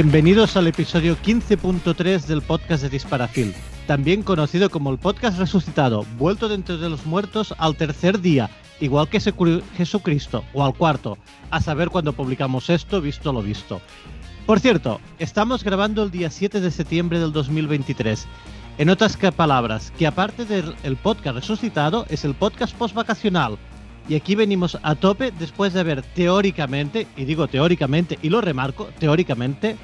Bienvenidos al episodio 15.3 del podcast de Disparafil, también conocido como el podcast resucitado, vuelto de entre los muertos al tercer día, igual que Jesucristo, o al cuarto, a saber cuándo publicamos esto, visto lo visto. Por cierto, estamos grabando el día 7 de septiembre del 2023. En otras palabras, que aparte del podcast resucitado, es el podcast postvacacional. Y aquí venimos a tope después de haber teóricamente, y digo teóricamente, y lo remarco, teóricamente,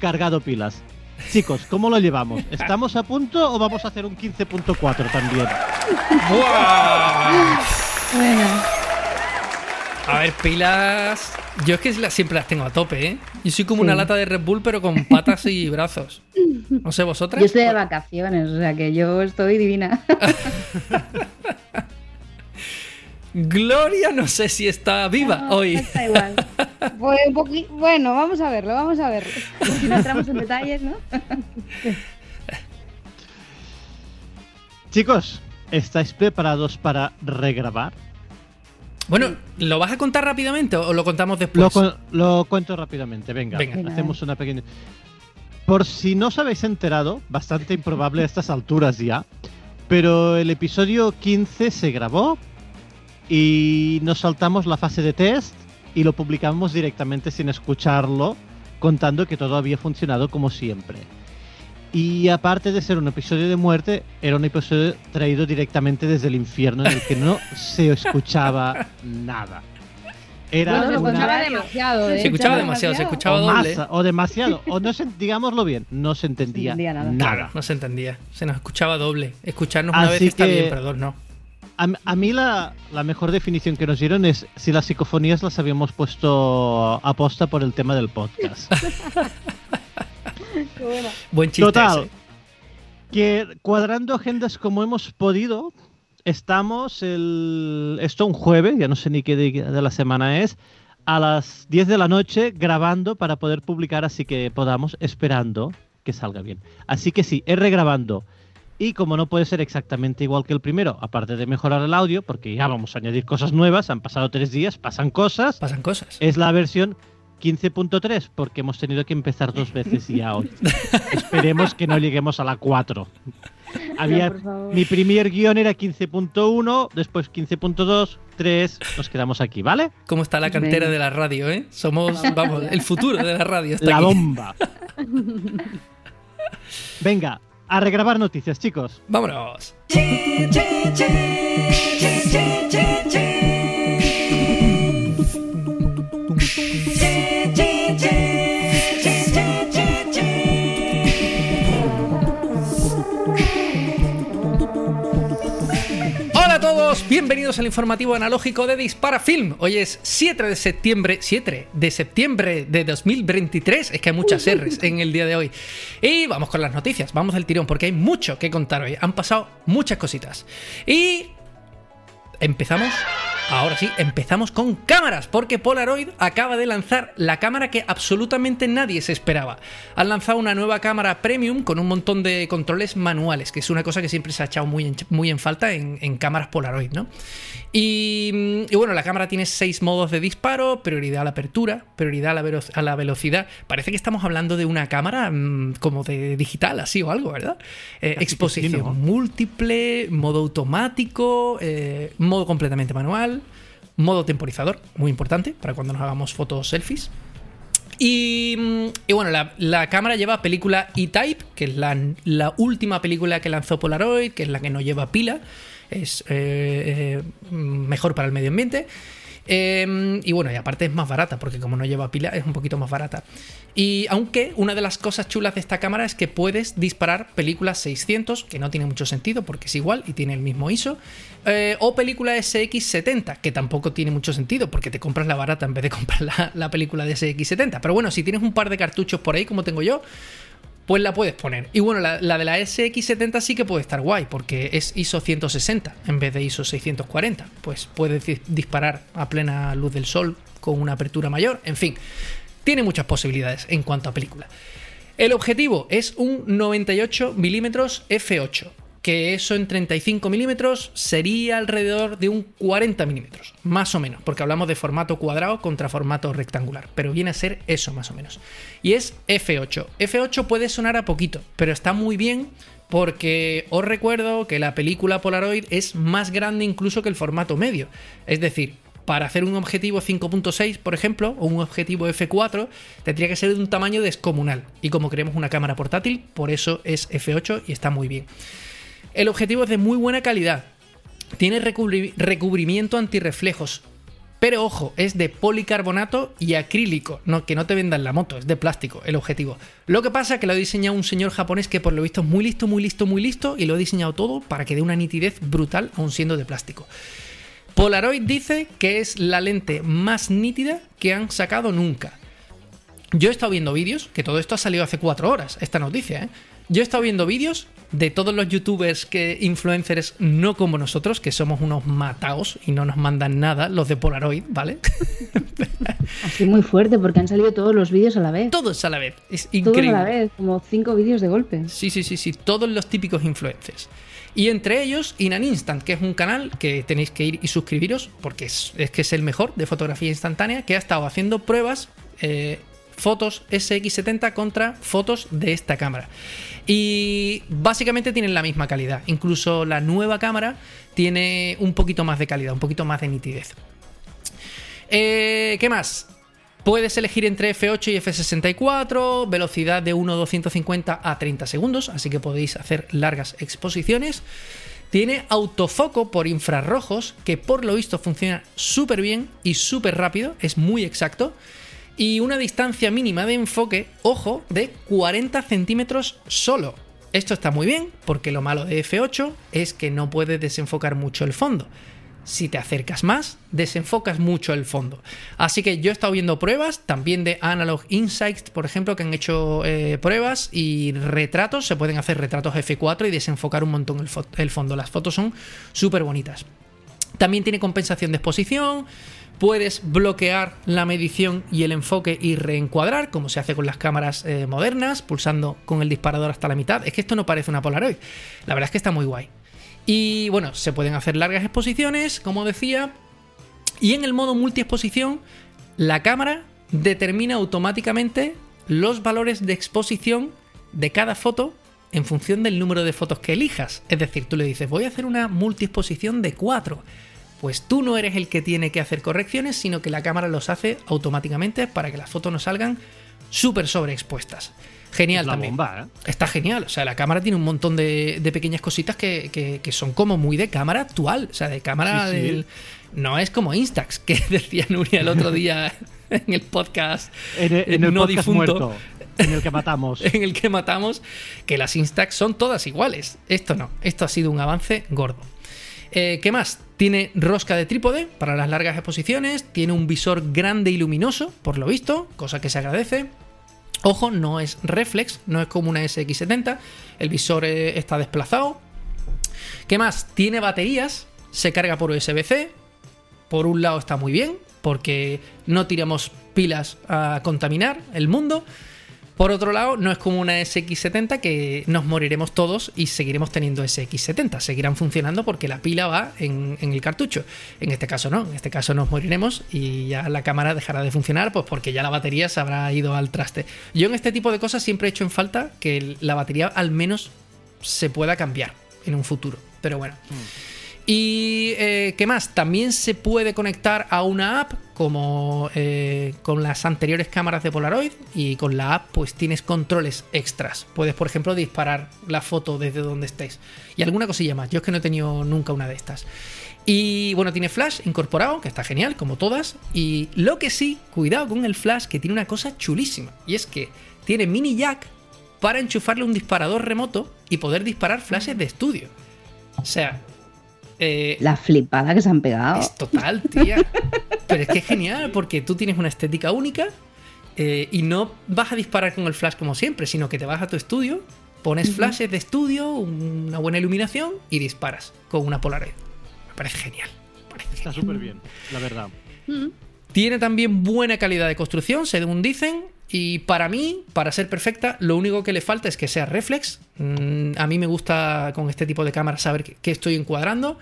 cargado pilas. Chicos, ¿cómo lo llevamos? ¿Estamos a punto o vamos a hacer un 15.4 también? Bueno. A ver, pilas. Yo es que siempre las tengo a tope, ¿eh? Yo soy como una lata de Red Bull, pero con patas y brazos. No sé, vosotras. Yo estoy de vacaciones, o sea que yo estoy divina. Gloria, no sé si está viva hoy. Está igual. bueno, vamos a verlo, vamos a verlo. Si no entramos en detalles, ¿no? Chicos, ¿estáis preparados para regrabar? Bueno, ¿lo vas a contar rápidamente o lo contamos después? Lo, cuento rápidamente, venga, venga. hacemos una pequeña... Por si no os habéis enterado, bastante improbable a estas alturas ya, pero el episodio 15 se grabó, y nos saltamos la fase de test y lo publicamos directamente sin escucharlo, contando que todo había funcionado como siempre. Y aparte de ser un episodio de muerte, era un episodio traído directamente desde el infierno en el que no se escuchaba nada. Era se escuchaba demasiado, ¿eh? Se escuchaba demasiado, se escuchaba o doble. o demasiado, o no se, digámoslo bien, no se entendía, nada. No se entendía, se nos escuchaba doble. Escucharnos una vez está bien, pero dos no. A, mí la, mejor definición que nos dieron es si las psicofonías las habíamos puesto a posta por el tema del podcast. Buen chiste. Total. Que cuadrando agendas como hemos podido, estamos el. Esto un jueves, ya no sé ni qué de, la semana es, a las 10 de la noche grabando para poder publicar, así que podamos, esperando que salga bien. Así que sí, es regrabando y como no puede ser exactamente igual que el primero, aparte de mejorar el audio, porque ya vamos a añadir cosas nuevas, han pasado tres días, pasan cosas. Pasan cosas. Es la versión 15.3, porque hemos tenido que empezar dos veces ya hoy. Esperemos que no lleguemos a la 4. Había, mi primer guion era 15.1, después 15.2, 3, nos quedamos aquí, ¿vale? ¿Cómo está la cantera de la radio, eh? Somos, vamos, el futuro de la radio. la bomba. Venga, a regrabar noticias, chicos. Vámonos. Bienvenidos al informativo analógico de Dispara Film. Hoy es 7 de septiembre, 7 de septiembre de 2023, es que hay muchas R's en el día de hoy. Y vamos con las noticias, vamos del tirón porque hay mucho que contar hoy, han pasado muchas cositas. Y empezamos Ahora sí, empezamos con cámaras, porque Polaroid acaba de lanzar la cámara que absolutamente nadie se esperaba. Han lanzado una nueva cámara premium con un montón de controles manuales, que es una cosa que siempre se ha echado muy en, muy en falta en, cámaras Polaroid, ¿no? Y, bueno, la cámara tiene seis modos de disparo, prioridad a la apertura, prioridad a la, velocidad. Parece que estamos hablando de una cámara mm, como de digital, así o algo, ¿verdad? Eh, exposición múltiple, modo automático, eh, modo completamente manual modo temporizador, muy importante para cuando nos hagamos fotos selfies. Y, mm, bueno, la, cámara lleva película E-Type, que es la, última película que lanzó Polaroid, que es la que no lleva pila, es eh, eh, mejor para el medio ambiente. Em, y bueno, y aparte es más barata, porque como no lleva pila, es un poquito más barata. Y aunque una de las cosas chulas de esta cámara es que puedes disparar películas 600, que no tiene mucho sentido porque es igual y tiene el mismo ISO, eh, o película SX70, que tampoco tiene mucho sentido porque te compras la barata en vez de comprar la, la película de SX70. Pero bueno, si tienes un par de cartuchos por ahí, como tengo yo, pues la puedes poner. Y bueno, la, de la SX70 sí que puede estar guay, porque es ISO 160 en vez de ISO 640. Pues puedes disparar a plena luz del sol con una apertura mayor, en fin, tiene muchas posibilidades en cuanto a película. El objetivo es un 98 mm f8. Que eso en 35 milímetros sería alrededor de un 40 milímetros, más o menos, porque hablamos de formato cuadrado contra formato rectangular, pero viene a ser eso más o menos. Y es F8. F8 puede sonar a poquito, pero está muy bien porque os recuerdo que la película Polaroid es más grande incluso que el formato medio. Es decir, para hacer un objetivo 5.6, por ejemplo, o un objetivo F4, tendría que ser de un tamaño descomunal. Y como queremos una cámara portátil, por eso es F8 y está muy bien. El objetivo es de muy buena calidad. Tiene recubrimiento antirreflejos. Pero ojo, es de policarbonato y acrílico, no, que no te vendan la moto, es de plástico el objetivo. Lo que pasa es que lo ha diseñado un señor japonés que por lo visto es muy listo, muy listo, muy listo y lo ha diseñado todo para que dé una nitidez brutal aun siendo de plástico. Polaroid dice que es la lente más nítida que han sacado nunca. Yo he estado viendo vídeos, que todo esto ha salido hace cuatro horas, esta noticia, ¿eh? Yo he estado viendo vídeos de todos los youtubers que influencers no como nosotros, que somos unos mataos y no nos mandan nada, los de Polaroid, ¿vale? Así muy fuerte, porque han salido todos los vídeos a la vez. Todos a la vez, es increíble. Todos a la vez, como cinco vídeos de golpe. Sí, sí, sí, sí, todos los típicos influencers. Y entre ellos, Inan Instant, que es un canal que tenéis que ir y suscribiros, porque es, que es el mejor de fotografía instantánea, que ha estado haciendo pruebas eh, fotos SX70 contra fotos de esta cámara. Y básicamente tienen la misma calidad. Incluso la nueva cámara tiene un poquito más de calidad, un poquito más de nitidez. Eh, ¿Qué más? Puedes elegir entre F8 y F64, velocidad de 1.250 a 30 segundos, así que podéis hacer largas exposiciones. Tiene autofoco por infrarrojos, que por lo visto funciona súper bien y súper rápido, es muy exacto y una distancia mínima de enfoque, ojo, de 40 centímetros solo. Esto está muy bien porque lo malo de F8 es que no puedes desenfocar mucho el fondo. Si te acercas más, desenfocas mucho el fondo. Así que yo he estado viendo pruebas, también de Analog Insights, por ejemplo, que han hecho eh, pruebas y retratos. Se pueden hacer retratos F4 y desenfocar un montón el, el fondo. Las fotos son súper bonitas. También tiene compensación de exposición Puedes bloquear la medición y el enfoque y reencuadrar, como se hace con las cámaras eh, modernas, pulsando con el disparador hasta la mitad. Es que esto no parece una Polaroid. La verdad es que está muy guay. Y bueno, se pueden hacer largas exposiciones, como decía. Y en el modo multiexposición, la cámara determina automáticamente los valores de exposición de cada foto en función del número de fotos que elijas. Es decir, tú le dices, voy a hacer una multiexposición de 4 pues tú no eres el que tiene que hacer correcciones, sino que la cámara los hace automáticamente para que las fotos no salgan súper sobreexpuestas. Genial también. ¿eh? Está genial. O sea, la cámara tiene un montón de, pequeñas cositas que, son como muy de cámara actual. O sea, de cámara del. No es como Instax, que decía Nuria el otro día en el podcast. En, el, no podcast difunto. en el que matamos. en el que matamos, que las Instax son todas iguales. Esto no. Esto ha sido un avance gordo. Eh, ¿Qué más? Tiene rosca de trípode para las largas exposiciones, tiene un visor grande y luminoso, por lo visto, cosa que se agradece. Ojo, no es reflex, no es como una SX70, el visor eh, está desplazado. ¿Qué más? Tiene baterías, se carga por USB-C. Por un lado está muy bien, porque no tiramos pilas a contaminar el mundo. Por otro lado, no es como una SX70 que nos moriremos todos y seguiremos teniendo SX70. Seguirán funcionando porque la pila va en, el cartucho. En este caso no, en este caso nos moriremos y ya la cámara dejará de funcionar pues porque ya la batería se habrá ido al traste. Yo en este tipo de cosas siempre he hecho en falta que la batería al menos se pueda cambiar en un futuro. Pero bueno. Mm. Y eh, qué más, también se puede conectar a una app como eh, con las anteriores cámaras de Polaroid y con la app pues tienes controles extras. Puedes por ejemplo disparar la foto desde donde estés y alguna cosilla más. Yo es que no he tenido nunca una de estas. Y bueno, tiene flash incorporado, que está genial, como todas. Y lo que sí, cuidado con el flash, que tiene una cosa chulísima. Y es que tiene mini jack para enchufarle un disparador remoto y poder disparar flashes de estudio. O sea, eh, la flipada que se han pegado. Es total, tía. Pero es que es genial porque tú tienes una estética única eh, y no vas a disparar con el flash como siempre, sino que te vas a tu estudio, pones flashes de estudio, una buena iluminación y disparas con una Polaroid. Me parece genial. Está súper bien, la verdad. Tiene también buena calidad de construcción, según dicen, Y para mí, para ser perfecta, lo único que le falta es que sea reflex. Mm, a mí me gusta con este tipo de cámaras saber qué estoy encuadrando.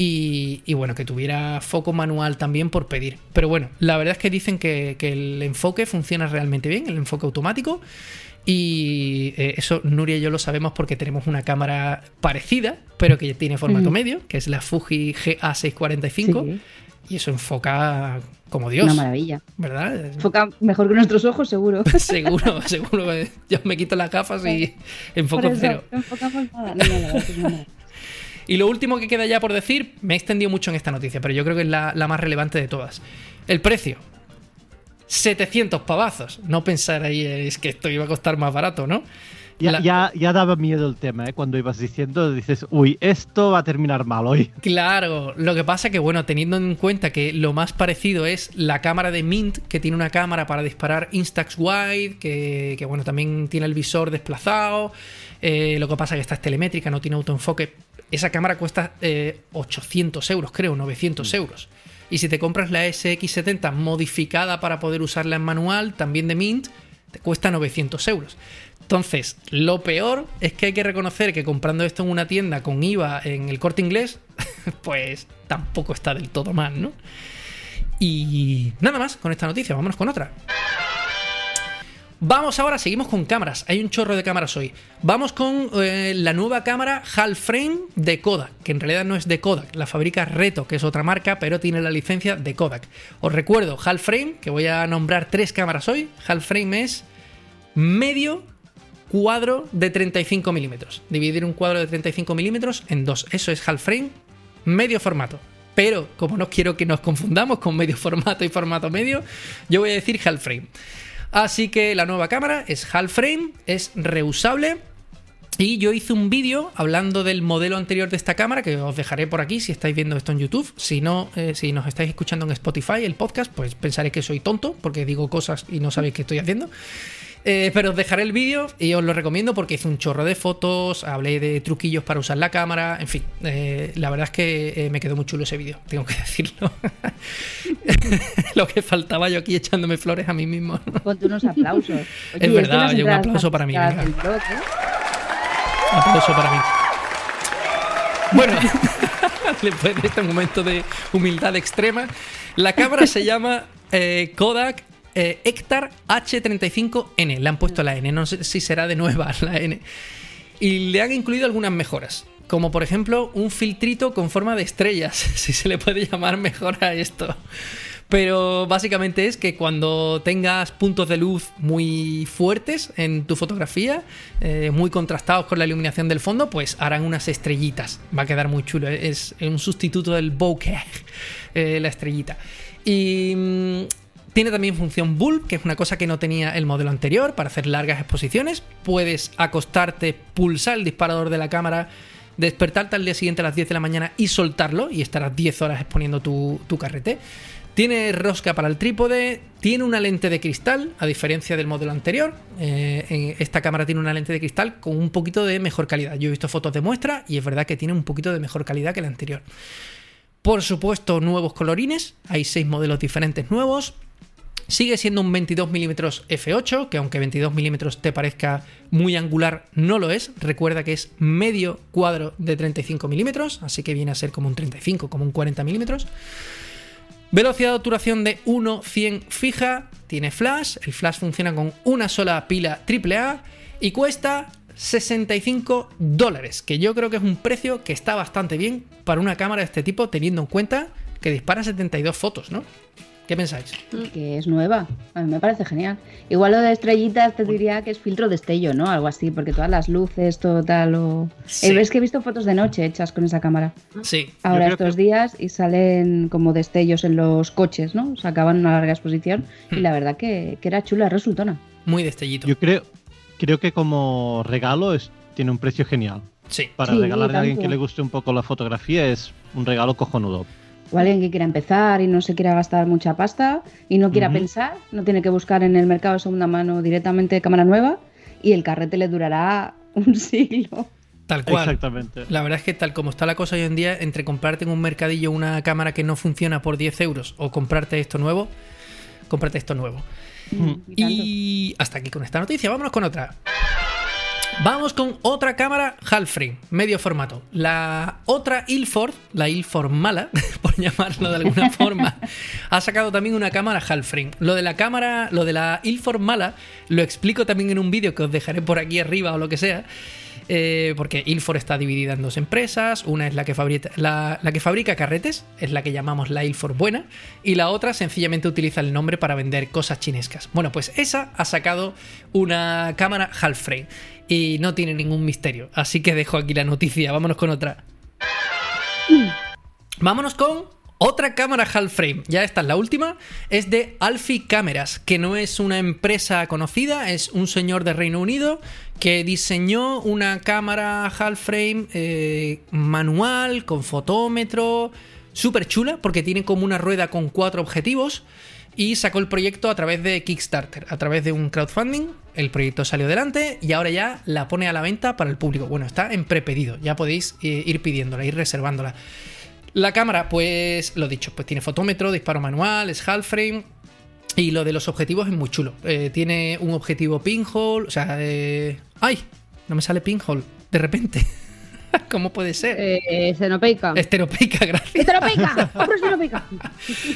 Y, bueno, que tuviera foco manual también por pedir. Pero bueno, la verdad es que dicen que, el enfoque funciona realmente bien, el enfoque automático. Y eh, eso Nuria y yo lo sabemos porque tenemos una cámara parecida, pero que tiene formato medio, que es la Fuji GA645. Y eso enfoca como Dios. Una maravilla. ¿Verdad? Enfoca mejor que nuestros ojos, seguro. seguro, seguro. Yo me quito las gafas y enfoco cero. No enfocamos nada. Y lo último que queda ya por decir, me he extendido mucho en esta noticia, pero yo creo que es la, más relevante de todas. El precio. 700 pavazos. No pensar ahí es que esto iba a costar más barato, ¿no? Ya, ya, daba miedo el tema, ¿eh? Cuando ibas diciendo, dices, uy, esto va a terminar mal hoy. Claro, lo que pasa que, bueno, teniendo en cuenta que lo más parecido es la cámara de Mint, que tiene una cámara para disparar Instax Wide, que, que bueno, también tiene el visor desplazado. Eh, lo que pasa que esta es telemétrica, no tiene autoenfoque. Esa cámara cuesta 800 eh, euros, creo, 900 mm. euros. Y si te compras la SX70 modificada para poder usarla en manual, también de Mint, te cuesta 900 euros. Entonces, lo peor es que hay que reconocer que comprando esto en una tienda con IVA en el corte inglés, pues tampoco está del todo mal, ¿no? Y nada más con esta noticia, vámonos con otra. Vamos ahora, seguimos con cámaras. Hay un chorro de cámaras hoy. Vamos con eh, la nueva cámara Half Frame de Kodak, que en realidad no es de Kodak, la fabrica Reto, que es otra marca, pero tiene la licencia de Kodak. Os recuerdo, Half Frame, que voy a nombrar tres cámaras hoy. Half Frame es medio cuadro de 35 milímetros. Dividir un cuadro de 35 milímetros en dos. Eso es Half Frame, medio formato. Pero como no quiero que nos confundamos con medio formato y formato medio, yo voy a decir Half Frame. Así que la nueva cámara es half frame, es reusable. Y yo hice un vídeo hablando del modelo anterior de esta cámara, que os dejaré por aquí si estáis viendo esto en YouTube. Si no, eh, si nos estáis escuchando en Spotify, el podcast, pues pensaré que soy tonto, porque digo cosas y no sabéis qué estoy haciendo. Eh, pero os dejaré el vídeo y os lo recomiendo porque hice un chorro de fotos, hablé de truquillos para usar la cámara, en fin, eh, la verdad es que eh, me quedó muy chulo ese vídeo, tengo que decirlo. lo que faltaba yo aquí echándome flores a mí mismo. Ponte unos aplausos. es verdad, oye, un aplauso para mí. Un aplauso para mí. Bueno, después de este momento de humildad extrema, la cámara se llama Kodak eh, Hectar H35N. Le han puesto la N, no sé si será de nueva la N. Y le han incluido algunas mejoras. Como por ejemplo un filtrito con forma de estrellas, si se le puede llamar mejor a esto. Pero básicamente es que cuando tengas puntos de luz muy fuertes en tu fotografía, eh, muy contrastados con la iluminación del fondo, pues harán unas estrellitas. Va a quedar muy chulo. Es un sustituto del bokeh, eh, la estrellita. Y mm, tiene también función bulb, que es una cosa que no tenía el modelo anterior para hacer largas exposiciones. Puedes acostarte, pulsar el disparador de la cámara, despertarte al día siguiente a las 10 de la mañana y soltarlo y estarás 10 horas exponiendo tu, carrete. Tiene rosca para el trípode, tiene una lente de cristal, a diferencia del modelo anterior. Eh, esta cámara tiene una lente de cristal con un poquito de mejor calidad. Yo he visto fotos de muestra y es verdad que tiene un poquito de mejor calidad que la anterior. Por supuesto, nuevos colorines, hay seis modelos diferentes nuevos. Sigue siendo un 22 mm f8, que aunque 22 mm te parezca muy angular, no lo es. Recuerda que es medio cuadro de 35 mm, así que viene a ser como un 35, como un 40 mm. Velocidad de obturación de 1.100 fija, tiene flash, el flash funciona con una sola pila AAA y cuesta 65 dólares, que yo creo que es un precio que está bastante bien para una cámara de este tipo, teniendo en cuenta que dispara 72 fotos, ¿no? ¿Qué pensáis? Que es nueva. A mí me parece genial. Igual lo de estrellitas te diría que es filtro destello, ¿no? Algo así, porque todas las luces, todo tal. O... Sí. ves que he visto fotos de noche hechas con esa cámara. Sí. Ahora estos días y salen como destellos en los coches, ¿no? Se acaban una larga exposición y hmm. la verdad que, era chula, resultona. Muy destellito. Yo creo, creo que como regalo es, tiene un precio genial. Sí. Para regalarle a alguien que le guste un poco la fotografía es un regalo cojonudo o alguien que quiera empezar y no se quiera gastar mucha pasta y no quiera pensar, no tiene que buscar en el mercado de segunda mano directamente cámara nueva y el carrete le durará un siglo. Tal cual. Exactamente. La verdad es que tal como está la cosa hoy en día, entre comprarte en un mercadillo una cámara que no funciona por 10 euros o comprarte esto nuevo, cómprate esto nuevo. Mm, y. Y hasta aquí con esta noticia. Vámonos con otra. Vamos con otra cámara half frame, medio formato. La otra Ilford, la Ilford mala, por llamarlo de alguna forma, ha sacado también una cámara half frame. Lo de la cámara, lo de la Ilford mala, lo explico también en un vídeo que os dejaré por aquí arriba o lo que sea. Eh, porque Ilford está dividida en dos empresas. Una es la que, fabrica, la, la que fabrica carretes, es la que llamamos la Ilford buena, y la otra sencillamente utiliza el nombre para vender cosas chinescas. Bueno, pues esa ha sacado una cámara half frame y no tiene ningún misterio. Así que dejo aquí la noticia. Vámonos con otra. Vámonos con otra cámara half frame. Ya esta es la última. Es de Alfie Cámaras, que no es una empresa conocida, es un señor de Reino Unido que diseñó una cámara half frame eh, manual con fotómetro. Súper chula porque tiene como una rueda con cuatro objetivos y sacó el proyecto a través de Kickstarter, a través de un crowdfunding. El proyecto salió adelante y ahora ya la pone a la venta para el público. Bueno, está en prepedido, ya podéis eh, ir pidiéndola, ir reservándola. La cámara, pues lo dicho, pues tiene fotómetro, disparo manual, es half frame. Y lo de los objetivos es muy chulo. Eh, tiene un objetivo pinhole, o sea, eh... ¡ay! No me sale pinhole, de repente. ¿Cómo puede ser? Eh, Xenopeica. Esteropeica, gracias. ¡Xenopeica! ¡Hombre,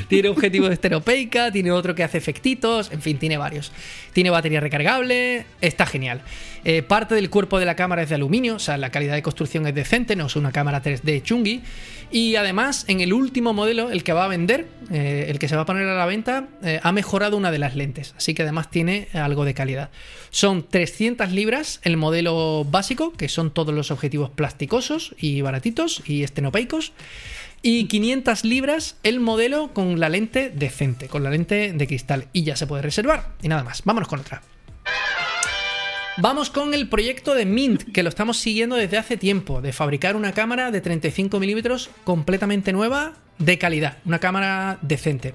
tiene objetivo de esteropeica, tiene otro que hace efectitos, en fin, tiene varios. Tiene batería recargable, está genial. Eh, parte del cuerpo de la cámara es de aluminio, o sea, la calidad de construcción es decente, no es una cámara 3D chungi. Y además, en el último modelo, el que va a vender, eh, el que se va a poner a la venta, eh, ha mejorado una de las lentes, así que además tiene algo de calidad. Son 300 libras el modelo básico, que son todos los objetivos plasticosos y baratitos y estenopeicos. Y 500 libras el modelo con la lente decente, con la lente de cristal. Y ya se puede reservar. Y nada más, vámonos con otra. Vamos con el proyecto de Mint, que lo estamos siguiendo desde hace tiempo, de fabricar una cámara de 35 milímetros completamente nueva, de calidad, una cámara decente.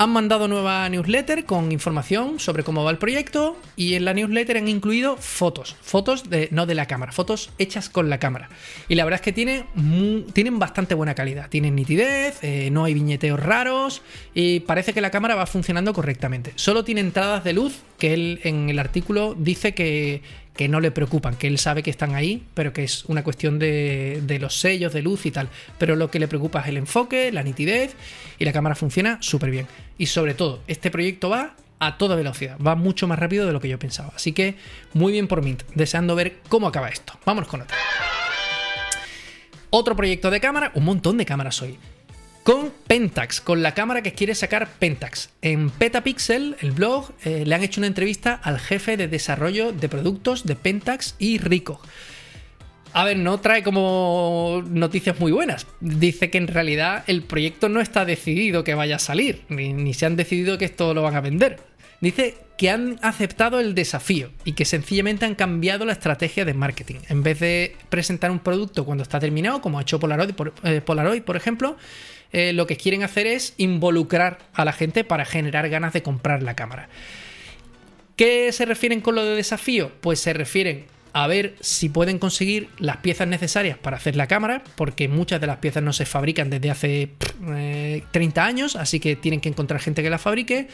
Han mandado nueva newsletter con información sobre cómo va el proyecto y en la newsletter han incluido fotos, fotos de, no de la cámara, fotos hechas con la cámara. Y la verdad es que tiene tienen bastante buena calidad, tienen nitidez, eh, no hay viñeteos raros y parece que la cámara va funcionando correctamente. Solo tiene entradas de luz que él en el artículo dice que, que no le preocupan, que él sabe que están ahí, pero que es una cuestión de, de los sellos de luz y tal. Pero lo que le preocupa es el enfoque, la nitidez y la cámara funciona súper bien. Y sobre todo, este proyecto va a toda velocidad, va mucho más rápido de lo que yo pensaba. Así que muy bien por Mint, deseando ver cómo acaba esto. Vámonos con otra. Otro proyecto de cámara, un montón de cámaras hoy. Con Pentax, con la cámara que quiere sacar Pentax. En Petapixel, el blog, eh, le han hecho una entrevista al jefe de desarrollo de productos de Pentax y Rico. A ver, no trae como noticias muy buenas. Dice que en realidad el proyecto no está decidido que vaya a salir, ni, se han decidido que esto lo van a vender. Dice que han aceptado el desafío y que sencillamente han cambiado la estrategia de marketing. En vez de presentar un producto cuando está terminado, como ha hecho Polaroid, por, eh, Polaroid, por ejemplo, eh, lo que quieren hacer es involucrar a la gente para generar ganas de comprar la cámara. ¿Qué se refieren con lo de desafío? Pues se refieren a ver si pueden conseguir las piezas necesarias para hacer la cámara, porque muchas de las piezas no se fabrican desde hace eh, 30 años, así que tienen que encontrar gente que las fabrique.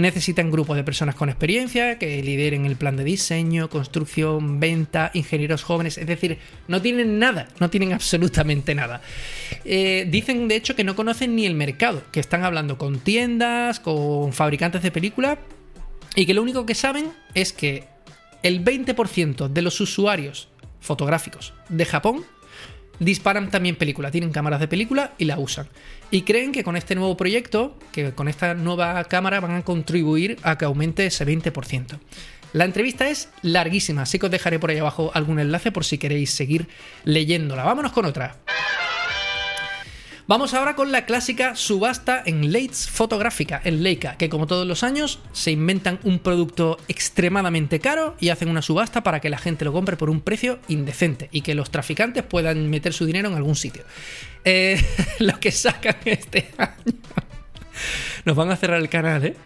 Necesitan grupos de personas con experiencia que lideren el plan de diseño, construcción, venta, ingenieros jóvenes, es decir, no tienen nada, no tienen absolutamente nada. Eh, dicen de hecho que no conocen ni el mercado, que están hablando con tiendas, con fabricantes de películas y que lo único que saben es que el 20% de los usuarios fotográficos de Japón disparan también película, tienen cámaras de película y la usan. Y creen que con este nuevo proyecto, que con esta nueva cámara van a contribuir a que aumente ese 20%. La entrevista es larguísima, así que os dejaré por ahí abajo algún enlace por si queréis seguir leyéndola. Vámonos con otra. Vamos ahora con la clásica subasta en Leitz fotográfica, en Leica, que como todos los años se inventan un producto extremadamente caro y hacen una subasta para que la gente lo compre por un precio indecente y que los traficantes puedan meter su dinero en algún sitio. Eh, lo que sacan este año. Nos van a cerrar el canal, ¿eh?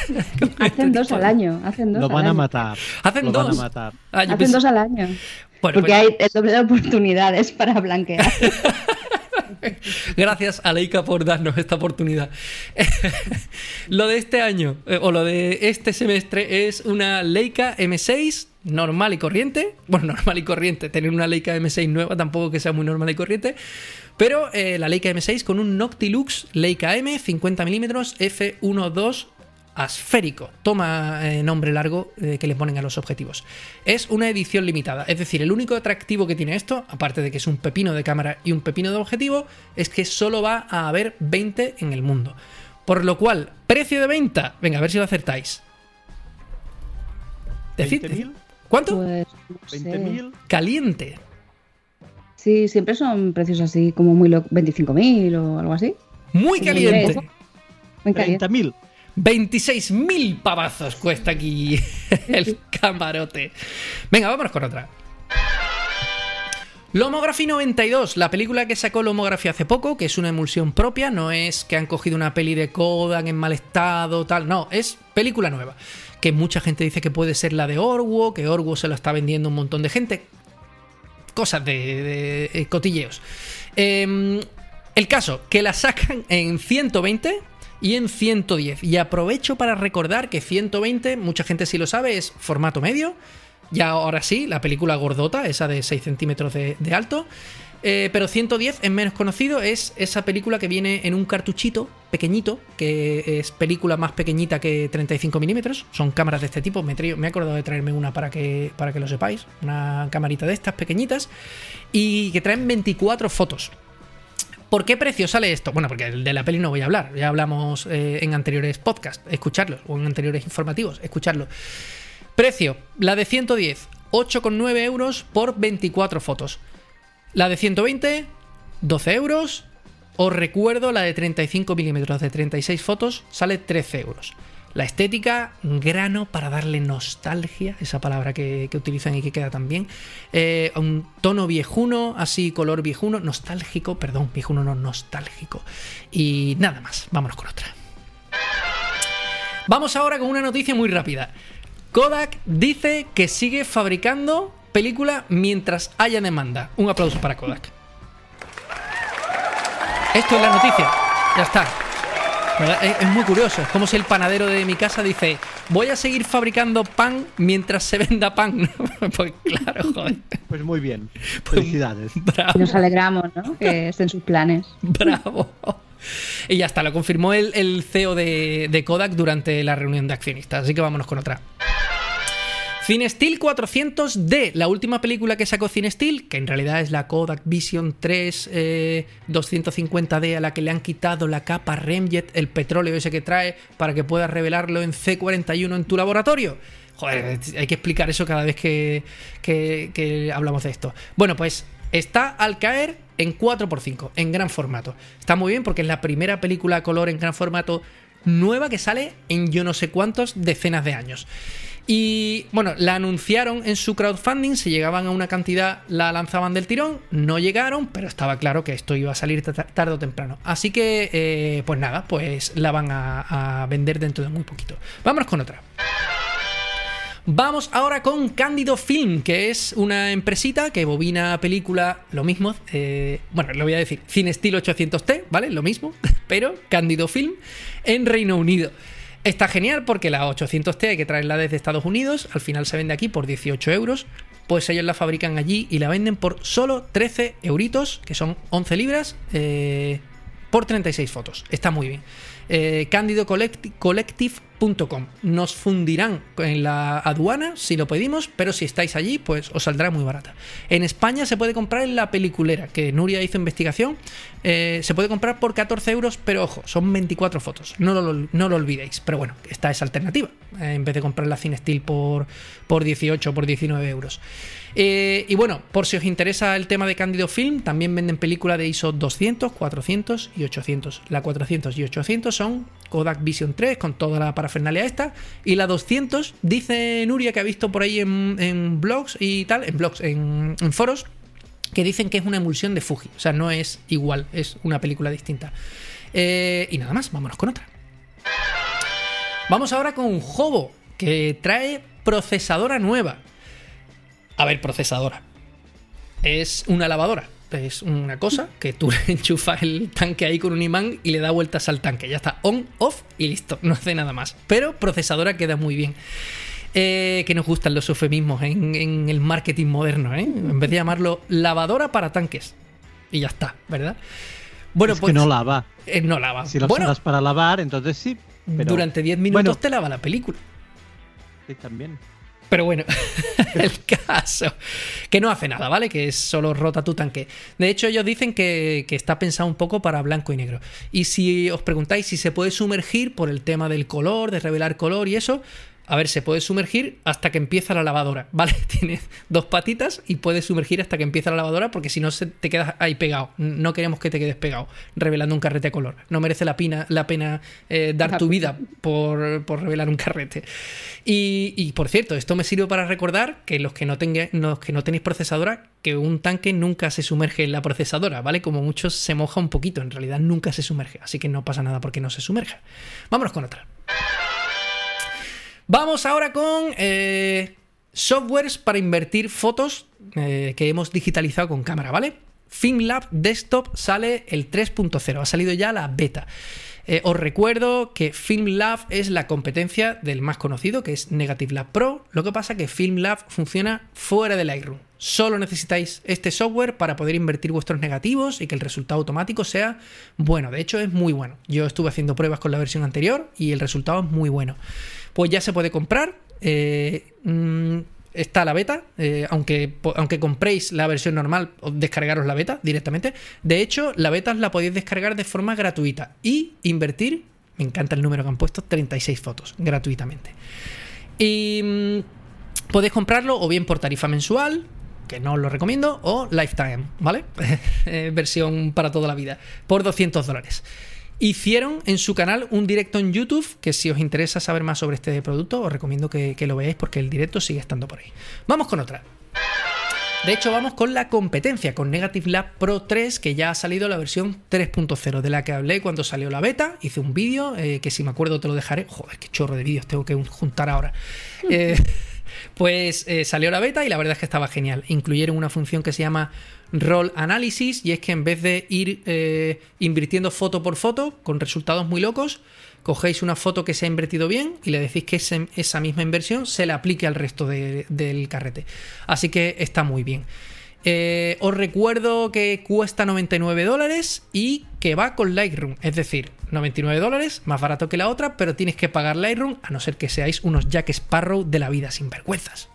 Hacen dos al año. Hacen dos Lo al van a matar. Hacen Lo van a dos. matar. Ah, Hacen dos al año. Bueno, Porque pues- hay el doble de oportunidades para blanquear. Gracias a Leica por darnos esta oportunidad. lo de este año, eh, o lo de este semestre, es una Leica M6 normal y corriente. Bueno, normal y corriente. Tener una Leica M6 nueva tampoco que sea muy normal y corriente. Pero eh, la Leica M6 con un Noctilux Leica M 50mm f1.2 asférico. Toma eh, nombre largo eh, que le ponen a los objetivos. Es una edición limitada. Es decir, el único atractivo que tiene esto, aparte de que es un pepino de cámara y un pepino de objetivo, es que solo va a haber 20 en el mundo. Por lo cual, precio de venta. Venga, a ver si lo acertáis. Decid, decid. ¿20.000? ¿Cuánto? Pues, no sé. ¿20.000? Caliente. Sí, siempre son precios así como muy lo- 25.000 o algo así. Muy caliente. Muy caliente. 30.000. 26.000 pavazos cuesta aquí el camarote. Venga, vámonos con otra. Lomography 92, la película que sacó Lomography hace poco, que es una emulsión propia, no es que han cogido una peli de Kodak en mal estado, tal, no, es película nueva. Que mucha gente dice que puede ser la de Orwo, que Orwo se la está vendiendo un montón de gente. Cosas de, eh, cotilleos. Em, el caso, que la sacan en 120 y en 110. Y aprovecho para recordar que 120, mucha gente sí lo sabe, es formato medio. Ya ahora sí, la película gordota, esa de 6 centímetros de, alto. Eh, pero 110 es menos conocido, es esa película que viene en un cartuchito pequeñito, que es película más pequeñita que 35 milímetros. Son cámaras de este tipo. Me, me he acordado de traerme una para que, para que lo sepáis. Una camarita de estas pequeñitas. Y que traen 24 fotos. ¿Por qué precio sale esto? Bueno, porque de la peli no voy a hablar. Ya hablamos eh, en anteriores podcasts, escucharlos. O en anteriores informativos, escucharlos. Precio, la de 110, 8,9 euros por 24 fotos. La de 120, 12 euros. Os recuerdo, la de 35 milímetros de 36 fotos sale 13 euros. La estética, grano para darle nostalgia, esa palabra que, que utilizan y que queda tan bien. Eh, un tono viejuno, así color viejuno, nostálgico, perdón, viejuno no, nostálgico. Y nada más, vámonos con otra. Vamos ahora con una noticia muy rápida. Kodak dice que sigue fabricando película mientras haya demanda. Un aplauso para Kodak. Esto es la noticia. Ya está. Es, muy curioso. Es como si el panadero de mi casa dice: Voy a seguir fabricando pan mientras se venda pan. pues claro, joder. Pues muy bien. Felicidades. Bravo. Y nos alegramos, ¿no? Que estén sus planes. Bravo. Y ya está, lo confirmó el, el CEO de, de Kodak durante la reunión de accionistas. Así que vámonos con otra. Cinestill 400D, la última película que sacó Cinestill, que en realidad es la Kodak Vision 3 eh, 250D a la que le han quitado la capa Remjet, el petróleo ese que trae, para que puedas revelarlo en C41 en tu laboratorio. Joder, hay que explicar eso cada vez que, que- hablamos de esto. Bueno, pues está al caer en 4x5, en gran formato. Está muy bien porque es la primera película color en gran formato nueva que sale en yo no sé cuántos decenas de años. Y bueno, la anunciaron en su crowdfunding, si llegaban a una cantidad la lanzaban del tirón, no llegaron, pero estaba claro que esto iba a salir ta- tarde o temprano. Así que, eh, pues nada, pues la van a, a vender dentro de muy poquito. Vámonos con otra. Vamos ahora con Cándido Film, que es una empresita que bobina película, lo mismo, eh, bueno, lo voy a decir, Cine Estilo 800T, ¿vale? Lo mismo, pero Cándido Film en Reino Unido. Está genial porque la 800T hay que traerla desde Estados Unidos, al final se vende aquí por 18 euros, pues ellos la fabrican allí y la venden por solo 13 euritos, que son 11 libras, eh, por 36 fotos. Está muy bien. Eh, Nos fundirán en la aduana si lo pedimos, pero si estáis allí, pues os saldrá muy barata. En España se puede comprar en la peliculera, que Nuria hizo investigación. Eh, se puede comprar por 14 euros, pero ojo, son 24 fotos. No lo, no lo olvidéis. Pero bueno, está esa alternativa. eh, en vez de comprar la Cinestill por, por 18 o por 19 euros. Eh, y bueno, por si os interesa el tema de Cándido Film, también venden película de ISO 200, 400 y 800. La 400 y 800 son Kodak Vision 3 con toda la parafernalia esta. Y la 200, dice Nuria que ha visto por ahí en, blogs y tal, en blogs, en, foros, que dicen que es una emulsión de Fuji. O sea, no es igual, es una película distinta. Eh, y nada más, vámonos con otra. Vamos ahora con Hobo, que trae procesadora nueva. A ver, procesadora. Es una lavadora. Es una cosa que tú le enchufas el tanque ahí con un imán y le da vueltas al tanque. Ya está, on, off y listo, no hace nada más. Pero procesadora queda muy bien. Eh, que nos gustan los eufemismos en, en el marketing moderno, ¿eh? En vez de llamarlo lavadora para tanques. Y ya está, ¿verdad? Bueno, es pues. Que no lava. Eh, no lava. Si lo bueno, usas para lavar, entonces sí. Pero... Durante 10 minutos Bueno. te lava la película. Sí, también. Pero bueno, el caso. Que no hace nada, ¿vale? Que solo rota tu tanque. De hecho, ellos dicen que, que está pensado un poco para blanco y negro. Y si os preguntáis si se puede sumergir por el tema del color, de revelar color y eso. A ver, se puede sumergir hasta que empieza la lavadora, ¿vale? Tienes dos patitas y puedes sumergir hasta que empieza la lavadora porque si no se te quedas ahí pegado. No queremos que te quedes pegado revelando un carrete de color. No merece la pena, la pena eh, dar tu vida por, por revelar un carrete. Y, y, por cierto, esto me sirve para recordar que los que no, tenga, los que no tenéis procesadora, que un tanque nunca se sumerge en la procesadora, ¿vale? Como muchos se moja un poquito, en realidad nunca se sumerge, así que no pasa nada porque no se sumerja. Vámonos con otra. Vamos ahora con eh, softwares para invertir fotos eh, que hemos digitalizado con cámara, ¿vale? FilmLab Desktop sale el 3.0, ha salido ya la beta. Eh, os recuerdo que FilmLab es la competencia del más conocido, que es Negative Lab Pro. Lo que pasa es que FilmLab funciona fuera de Lightroom. Solo necesitáis este software para poder invertir vuestros negativos y que el resultado automático sea bueno. De hecho, es muy bueno. Yo estuve haciendo pruebas con la versión anterior y el resultado es muy bueno. Pues ya se puede comprar. Eh, mmm, está la beta, eh, aunque, aunque compréis la versión normal, descargaros la beta directamente. De hecho, la beta la podéis descargar de forma gratuita y invertir, me encanta el número que han puesto, 36 fotos gratuitamente. Y mmm, podéis comprarlo o bien por tarifa mensual, que no os lo recomiendo, o lifetime, ¿vale? versión para toda la vida, por 200 dólares hicieron en su canal un directo en YouTube, que si os interesa saber más sobre este producto, os recomiendo que, que, lo veáis porque el directo sigue estando por ahí. Vamos con otra. De hecho, vamos con la competencia, con Negative Lab Pro 3, que ya ha salido la versión 3.0, de la que hablé cuando salió la beta. Hice un vídeo, eh, que si me acuerdo te lo dejaré. Joder, qué chorro de vídeos tengo que juntar ahora. Eh, pues eh, salió la beta y la verdad es que estaba genial. Incluyeron una función que se llama Roll Analysis y es que en vez de ir eh, invirtiendo foto por foto con resultados muy locos, cogéis una foto que se ha invertido bien y le decís que esa misma inversión se le aplique al resto de, del carrete. Así que está muy bien. Eh, os recuerdo que cuesta 99 dólares y que va con Lightroom, es decir, 99 dólares, más barato que la otra, pero tienes que pagar Lightroom a no ser que seáis unos Jack Sparrow de la vida sin vergüenzas.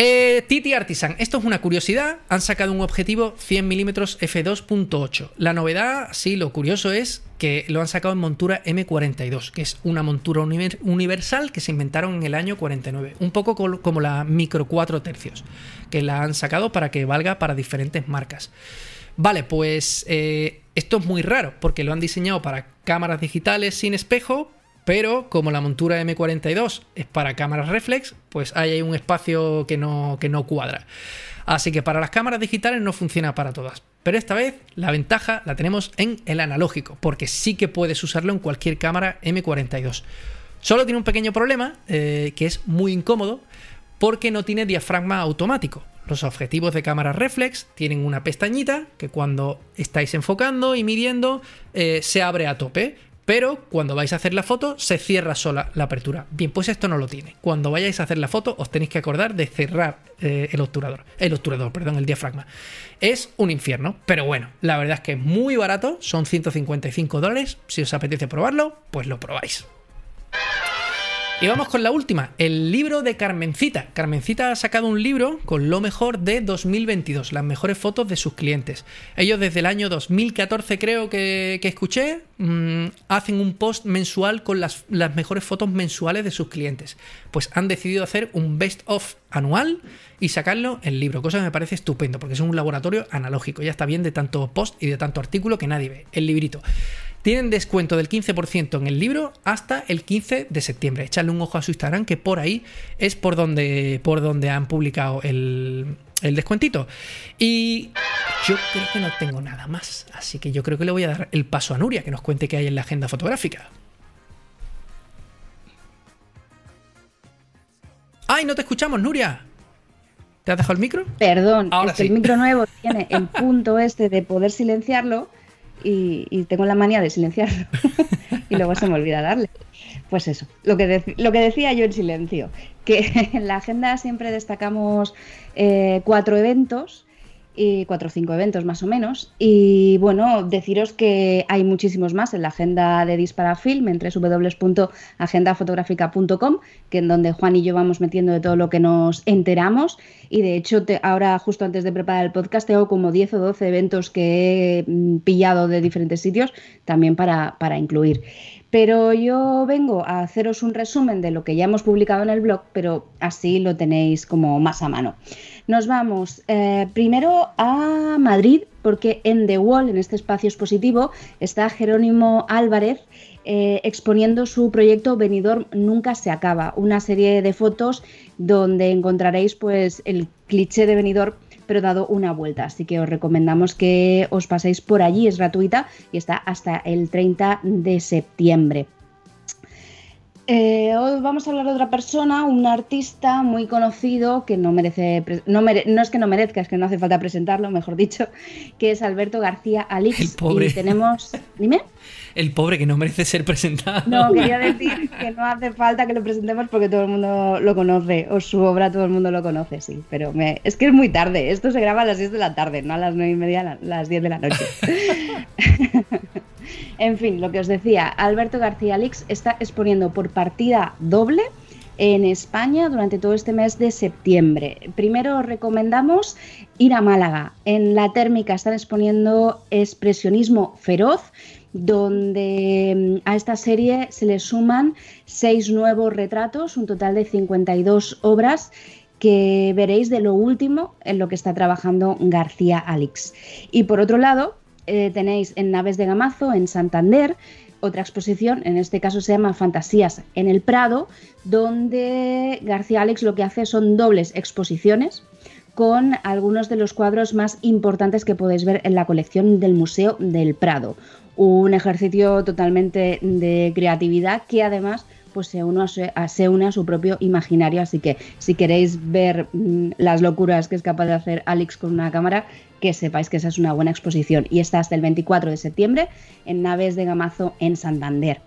Eh, Titi Artisan, esto es una curiosidad. Han sacado un objetivo 100mm f2.8. La novedad, sí, lo curioso es que lo han sacado en montura M42, que es una montura universal que se inventaron en el año 49. Un poco como la micro 4 tercios, que la han sacado para que valga para diferentes marcas. Vale, pues eh, esto es muy raro, porque lo han diseñado para cámaras digitales sin espejo, pero como la montura M42 es para cámaras reflex, pues hay ahí un espacio que no, que no cuadra. Así que para las cámaras digitales no funciona para todas. Pero esta vez la ventaja la tenemos en el analógico, porque sí que puedes usarlo en cualquier cámara M42. Solo tiene un pequeño problema, eh, que es muy incómodo, porque no tiene diafragma automático. Los objetivos de cámara reflex tienen una pestañita que cuando estáis enfocando y midiendo eh, se abre a tope pero cuando vais a hacer la foto se cierra sola la apertura. Bien, pues esto no lo tiene. Cuando vayáis a hacer la foto os tenéis que acordar de cerrar eh, el obturador, el obturador, perdón, el diafragma. Es un infierno, pero bueno, la verdad es que es muy barato, son 155 dólares. Si os apetece probarlo, pues lo probáis. Y vamos con la última, el libro de Carmencita. Carmencita ha sacado un libro con lo mejor de 2022, las mejores fotos de sus clientes. Ellos desde el año 2014 creo que, que escuché, mmm, hacen un post mensual con las, las, mejores fotos mensuales de sus clientes. Pues han decidido hacer un best of anual y sacarlo en libro, cosa que me parece estupendo, porque es un laboratorio analógico, ya está bien de tanto post y de tanto artículo que nadie ve, el librito. Tienen descuento del 15% en el libro hasta el 15 de septiembre. Echadle un ojo a su Instagram, que por ahí es por donde, por donde han publicado el, el descuentito. Y yo creo que no tengo nada más. Así que yo creo que le voy a dar el paso a Nuria, que nos cuente qué hay en la agenda fotográfica. ¡Ay, no te escuchamos, Nuria! ¿Te has dejado el micro? Perdón, Ahora es que sí. el micro nuevo tiene el punto este de poder silenciarlo y, y tengo la manía de silenciarlo y luego se me olvida darle. Pues eso, lo que, lo que decía yo en silencio, que en la agenda siempre destacamos eh, cuatro eventos y cuatro o cinco eventos más o menos. Y bueno, deciros que hay muchísimos más en la agenda de Dispara Film en www.agendafotográfica.com, que en donde Juan y yo vamos metiendo de todo lo que nos enteramos. Y de hecho, ahora justo antes de preparar el podcast, tengo como 10 o 12 eventos que he mm, pillado de diferentes sitios también para, para incluir. Pero yo vengo a haceros un resumen de lo que ya hemos publicado en el blog, pero así lo tenéis como más a mano. Nos vamos eh, primero a Madrid, porque en The Wall, en este espacio expositivo, está Jerónimo Álvarez eh, exponiendo su proyecto Benidorm Nunca se acaba, una serie de fotos donde encontraréis pues el cliché de Benidorm pero dado una vuelta. Así que os recomendamos que os paséis por allí, es gratuita y está hasta el 30 de septiembre. Eh, hoy vamos a hablar de otra persona, un artista muy conocido que no merece, no, mere- no es que no merezca, es que no hace falta presentarlo, mejor dicho, que es Alberto García Alix. El pobre. Y tenemos, dime. El pobre que no merece ser presentado. No, quería decir que no hace falta que lo presentemos porque todo el mundo lo conoce, o su obra todo el mundo lo conoce, sí. Pero me... es que es muy tarde, esto se graba a las 10 de la tarde, no a las 9 y media, a la- las 10 de la noche. en fin, lo que os decía, Alberto García Lix está exponiendo por partida doble en España durante todo este mes de septiembre. Primero os recomendamos ir a Málaga. En la térmica están exponiendo expresionismo feroz, donde mm, a esta serie se le suman seis nuevos retratos, un total de 52 obras que veréis de lo último en lo que está trabajando García Alix. Y por otro lado, eh, tenéis en Naves de Gamazo, en Santander, otra exposición, en este caso se llama Fantasías en el Prado, donde García Alex lo que hace son dobles exposiciones con algunos de los cuadros más importantes que podéis ver en la colección del Museo del Prado. Un ejercicio totalmente de creatividad que además pues se une a su, propio imaginario, así que si queréis ver mm, las locuras que es capaz de hacer Alex con una cámara, que sepáis que esa es una buena exposición y está hasta el 24 de septiembre en Naves de Gamazo en Santander.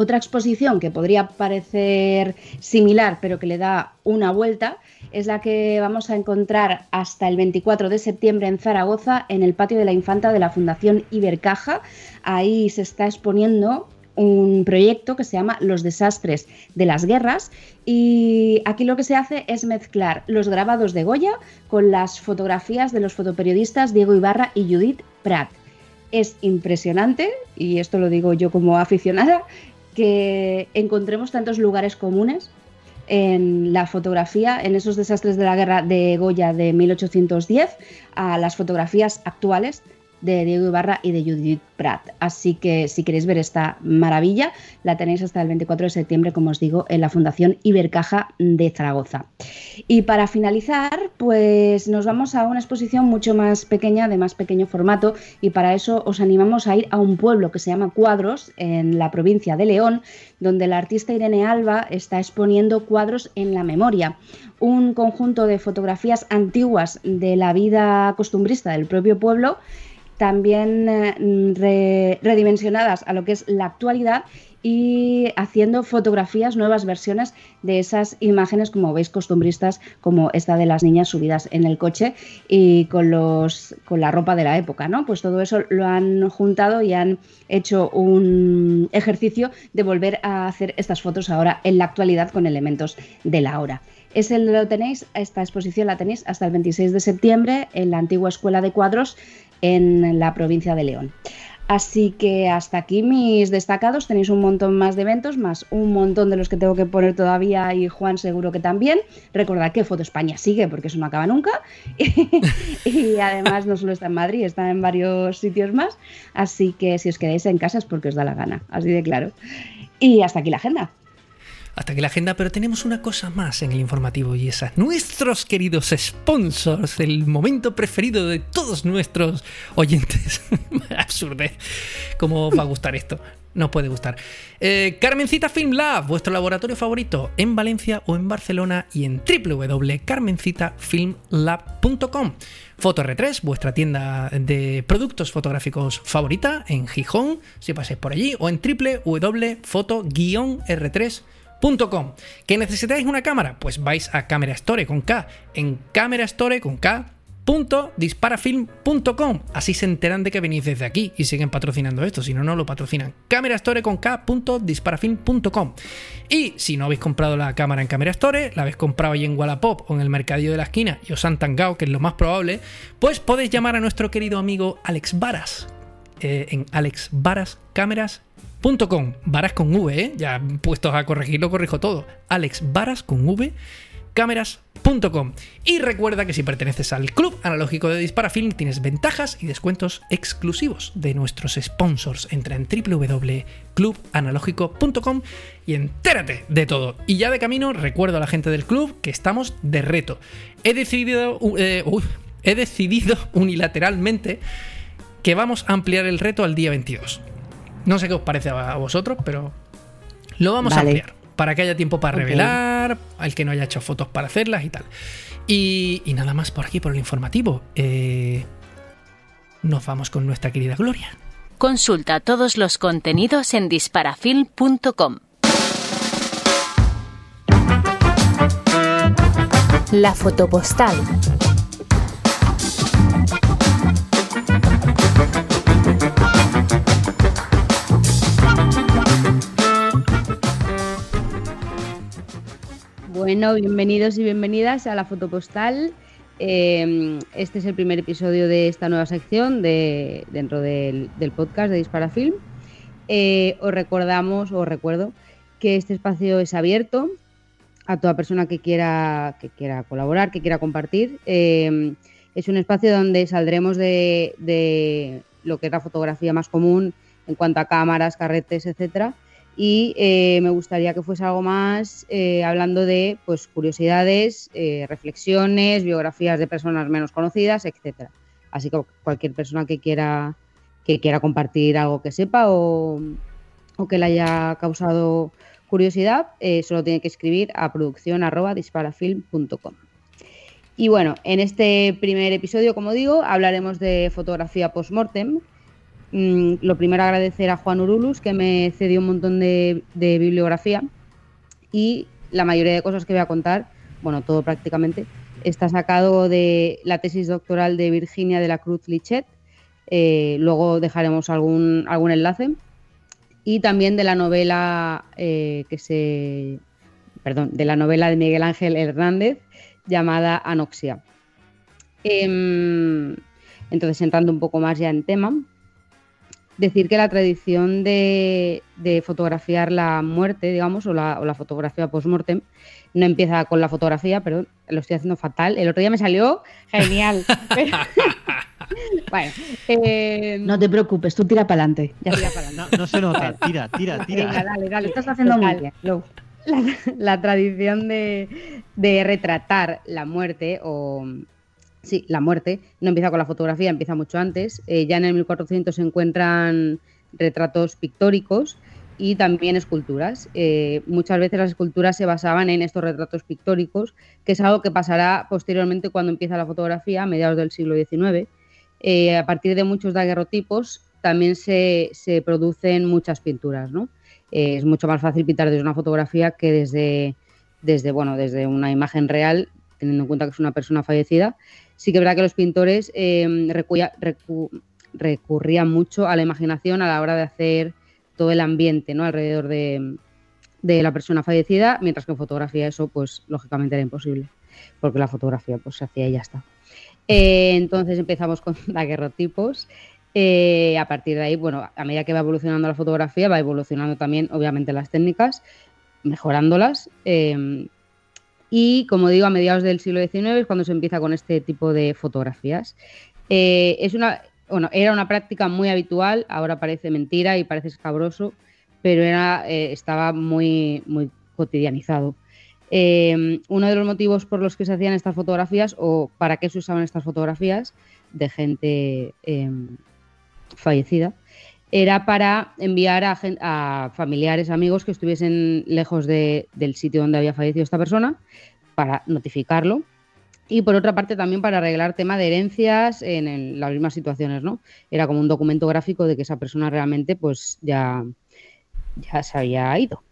Otra exposición que podría parecer similar, pero que le da una vuelta, es la que vamos a encontrar hasta el 24 de septiembre en Zaragoza, en el patio de la Infanta de la Fundación Ibercaja. Ahí se está exponiendo un proyecto que se llama Los desastres de las guerras y aquí lo que se hace es mezclar los grabados de Goya con las fotografías de los fotoperiodistas Diego Ibarra y Judith Prat. Es impresionante, y esto lo digo yo como aficionada, que encontremos tantos lugares comunes en la fotografía, en esos desastres de la guerra de Goya de 1810, a las fotografías actuales de Diego Ibarra y de Judith Prat. Así que si queréis ver esta maravilla, la tenéis hasta el 24 de septiembre, como os digo, en la Fundación Ibercaja de Zaragoza. Y para finalizar, pues nos vamos a una exposición mucho más pequeña, de más pequeño formato, y para eso os animamos a ir a un pueblo que se llama Cuadros, en la provincia de León, donde la artista Irene Alba está exponiendo cuadros en la memoria, un conjunto de fotografías antiguas de la vida costumbrista del propio pueblo también eh, re- redimensionadas a lo que es la actualidad y haciendo fotografías, nuevas versiones de esas imágenes, como veis, costumbristas, como esta de las niñas subidas en el coche y con, los, con la ropa de la época, ¿no? Pues todo eso lo han juntado y han hecho un ejercicio de volver a hacer estas fotos ahora en la actualidad con elementos de la hora. Ese lo tenéis, esta exposición la tenéis hasta el 26 de septiembre en la antigua Escuela de Cuadros en la provincia de León. Así que hasta aquí mis destacados. Tenéis un montón más de eventos, más un montón de los que tengo que poner todavía y Juan seguro que también. Recordad que Foto España sigue porque eso no acaba nunca. y además no solo está en Madrid, está en varios sitios más. Así que si os quedáis en casa es porque os da la gana, así de claro. Y hasta aquí la agenda. Hasta que la agenda, pero tenemos una cosa más en el informativo y esa. Nuestros queridos sponsors, el momento preferido de todos nuestros oyentes. Absurdez. ¿Cómo va a gustar esto? nos puede gustar. Eh, Carmencita Film Lab, vuestro laboratorio favorito en Valencia o en Barcelona y en www.carmencitafilmlab.com. Foto R3, vuestra tienda de productos fotográficos favorita en Gijón, si pasáis por allí, o en www.foto-r3.com. ¿Que necesitáis una cámara? Pues vais a Camera Store con K. En Camera Store con K disparafilm.com Así se enteran de que venís desde aquí y siguen patrocinando esto, si no, no lo patrocinan. Camera Store con K.disparafilm.com. Y si no habéis comprado la cámara en Camera Store, la habéis comprado ahí en Wallapop o en el mercadillo de la esquina y os han tangado, que es lo más probable, pues podéis llamar a nuestro querido amigo Alex Varas eh, en alexvarascámaras.com. Varas ¿eh? Ya puestos a corregirlo, corrijo todo. Alex Varas con V cámaras.com. Y recuerda que si perteneces al Club Analógico de Disparafilm tienes ventajas y descuentos exclusivos de nuestros sponsors. Entra en www.clubanalógico.com y entérate de todo. Y ya de camino recuerdo a la gente del club que estamos de reto. He decidido, eh, he decidido unilateralmente que vamos a ampliar el reto al día 22. No sé qué os parece a vosotros, pero lo vamos a ampliar para que haya tiempo para revelar, al que no haya hecho fotos para hacerlas y tal. Y, nada más por aquí, por el informativo. Eh, nos vamos con nuestra querida Gloria. Consulta todos los contenidos en disparafilm.com. La fotopostal. Bueno, bienvenidos y bienvenidas a la fotopostal. Eh, este es el primer episodio de esta nueva sección de, dentro del, podcast de Disparafilm. Eh, os recordamos, os recuerdo, que este espacio es abierto a toda persona que quiera, que quiera colaborar, que quiera compartir. Eh, es un espacio donde saldremos de, de, lo que es la fotografía más común en cuanto a cámaras, carretes, etcétera y eh, me gustaría que fuese algo más eh, hablando de pues, curiosidades, eh, reflexiones, biografías de personas menos conocidas, etcétera. Así que cualquier persona que quiera, que quiera compartir algo que sepa o, que le haya causado curiosidad, solo tiene que escribir a producción disparafilm.com. Y bueno, en este primer episodio, como digo, hablaremos de fotografía post-mortem, Mm, lo primero agradecer a Juan Urulus que me cedió un montón de, bibliografía y la mayoría de cosas que voy a contar, bueno, todo prácticamente, está sacado de la tesis doctoral de Virginia de la Cruz Lichet. Eh, luego dejaremos algún, algún enlace. Y también de la novela eh, que se. Perdón, de la novela de Miguel Ángel Hernández llamada Anoxia. Em, entonces, entrando un poco más ya en tema, decir que la tradición de, fotografiar la muerte, digamos, o la, fotografía post-mortem, no empieza con la fotografía, perdón, lo estoy haciendo fatal. El otro día me salió genial. bueno, eh, no te preocupes, tú tira para adelante. No, se nota, tira, tira, tira. Venga, dale, dale, estás haciendo muy bien. La, tradición de, de retratar la muerte o Sí, la muerte no empieza con la fotografía, empieza mucho antes. Eh, ya en el 1400 se encuentran retratos pictóricos y también esculturas. Eh, muchas veces las esculturas se basaban en estos retratos pictóricos, que es algo que pasará posteriormente cuando empieza la fotografía, a mediados del siglo XIX. Eh, a partir de muchos daguerrotipos también se, producen muchas pinturas. ¿no? es mucho más fácil pintar desde una fotografía que desde, desde, bueno, desde una imagen real, teniendo en cuenta que es una persona fallecida sí que es verdad que los pintores em, recurrían mucho a la imaginación a la hora de hacer todo el ambiente ¿no? alrededor de, la persona fallecida, mientras que en fotografía eso, pues lógicamente era imposible, porque la fotografía pues se hacía y ya está. Eh, entonces empezamos con daguerrotipos. Eh, a partir de ahí, bueno, a medida que va evolucionando la fotografía, va evolucionando también, obviamente, las técnicas, mejorándolas. Em, y como digo, a mediados del siglo XIX es cuando se empieza con este tipo de fotografías. Eh, es una, bueno, era una práctica muy habitual, ahora parece mentira y parece escabroso, pero era, eh, estaba muy, muy cotidianizado. Eh, uno de los motivos por los que se hacían estas fotografías o para qué se usaban estas fotografías de gente fallecida era para enviar a, familiares, amigos que estuviesen lejos del sitio donde había fallecido esta persona, para notificarlo. Y por otra parte también para arreglar tema de herencias en, las mismas situaciones, ¿no? Era como un documento gráfico de que esa persona realmente pues ya, ya se había ido.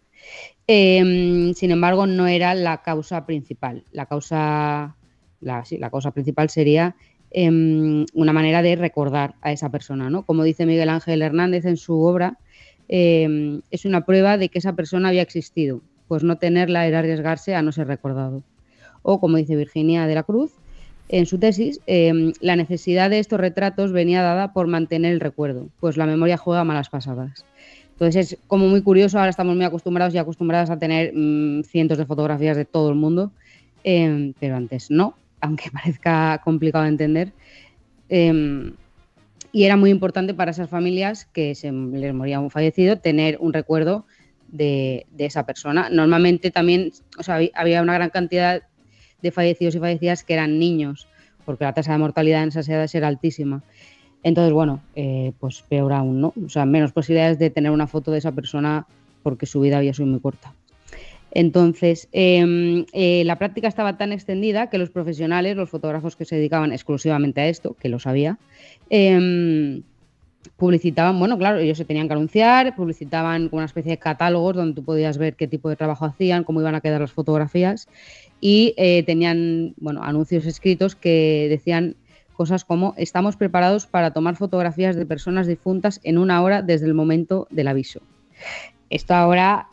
Em, sin embargo, no era la causa principal. La causa, la, la causa principal sería Em, una manera de recordar a esa persona, ¿no? Como dice Miguel Ángel Hernández en su obra, em, es una prueba de que esa persona había existido, pues no tenerla era arriesgarse a no ser recordado. O como dice Virginia de la Cruz, en su tesis, em, la necesidad de estos retratos venía dada por mantener el recuerdo, pues la memoria juega malas pasadas. Entonces es como muy curioso, ahora estamos muy acostumbrados y acostumbradas a tener mm, cientos de fotografías de todo el mundo, pero antes no, aunque parezca complicado de entender. Em, y era muy importante para esas familias que se les moría un fallecido tener un recuerdo de, esa persona. Normalmente también o sea, había una gran cantidad de fallecidos y fallecidas que eran niños, porque la tasa de mortalidad en esas edades era altísima. Entonces, bueno, eh, pues peor aún, ¿no? O sea, menos posibilidades de tener una foto de esa persona porque su vida había sido muy corta. Entonces, em, eh, la práctica estaba tan extendida que los profesionales, los fotógrafos que se dedicaban exclusivamente a esto, que lo sabía, em, publicitaban, bueno, claro, ellos se tenían que anunciar, publicitaban una especie de catálogos donde tú podías ver qué tipo de trabajo hacían, cómo iban a quedar las fotografías y eh, tenían, bueno, anuncios escritos que decían cosas como estamos preparados para tomar fotografías de personas difuntas en una hora desde el momento del aviso. Esto ahora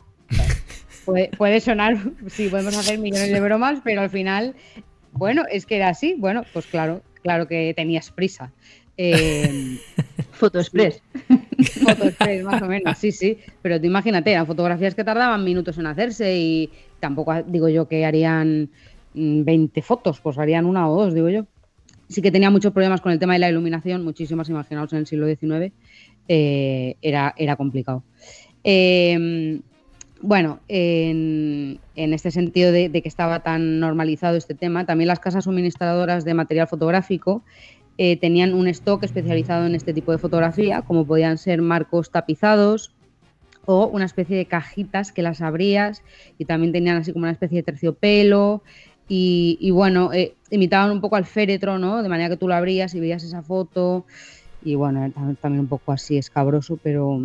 Puede, sonar, sí, podemos hacer millones de bromas, pero al final, bueno, es que era así. Bueno, pues claro, claro que tenías prisa. Eh, Foto Express. Foto Express, más o menos, sí, sí. Pero tú imagínate, eran fotografías que tardaban minutos en hacerse y tampoco digo yo que harían 20 mm, fotos, pues harían una o dos, digo yo. Sí que tenía muchos problemas con el tema de la iluminación, muchísimas, imaginaos, en el siglo XIX, eh, era, era complicado. Eh, bueno, en, este sentido de, que estaba tan normalizado este tema, también las casas suministradoras de material fotográfico eh, tenían un stock especializado en este tipo de fotografía, como podían ser marcos tapizados o una especie de cajitas que las abrías y también tenían así como una especie de terciopelo y, bueno, eh, imitaban un poco al féretro, ¿no? De manera que tú lo abrías y veías esa foto y bueno, también un poco así escabroso, pero,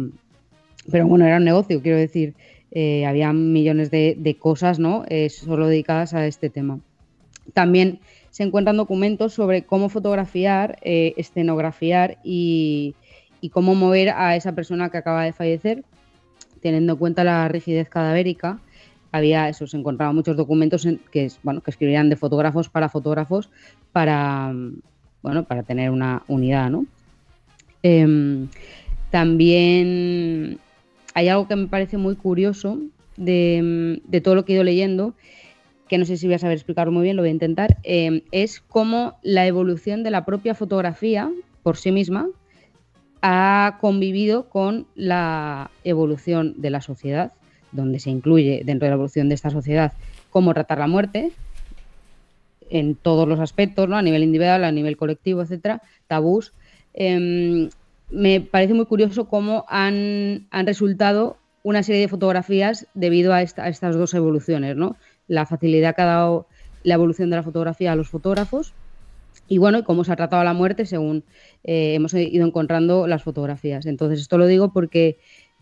pero bueno, era un negocio, quiero decir. Eh, había millones de, cosas ¿no? Eh, solo dedicadas a este tema. También se encuentran documentos sobre cómo fotografiar, eh, escenografiar y, cómo mover a esa persona que acaba de fallecer, teniendo en cuenta la rigidez cadavérica. Había eso, se encontraban muchos documentos que, bueno, que escribían de fotógrafos para fotógrafos para, bueno, para tener una unidad. ¿no? Em, también hay algo que me parece muy curioso de, todo lo que he ido leyendo, que no sé si voy a saber explicarlo muy bien, lo voy a intentar, eh, es cómo la evolución de la propia fotografía por sí misma ha convivido con la evolución de la sociedad, donde se incluye dentro de la evolución de esta sociedad cómo tratar la muerte en todos los aspectos, ¿no? a nivel individual, a nivel colectivo, etcétera, tabús. Em, me parece muy curioso cómo han, resultado una serie de fotografías debido a, estas dos evoluciones, ¿no? La facilidad que ha dado la evolución de la fotografía a los fotógrafos y bueno, cómo se ha tratado la muerte según eh, hemos ido encontrando las fotografías. Entonces, esto lo digo porque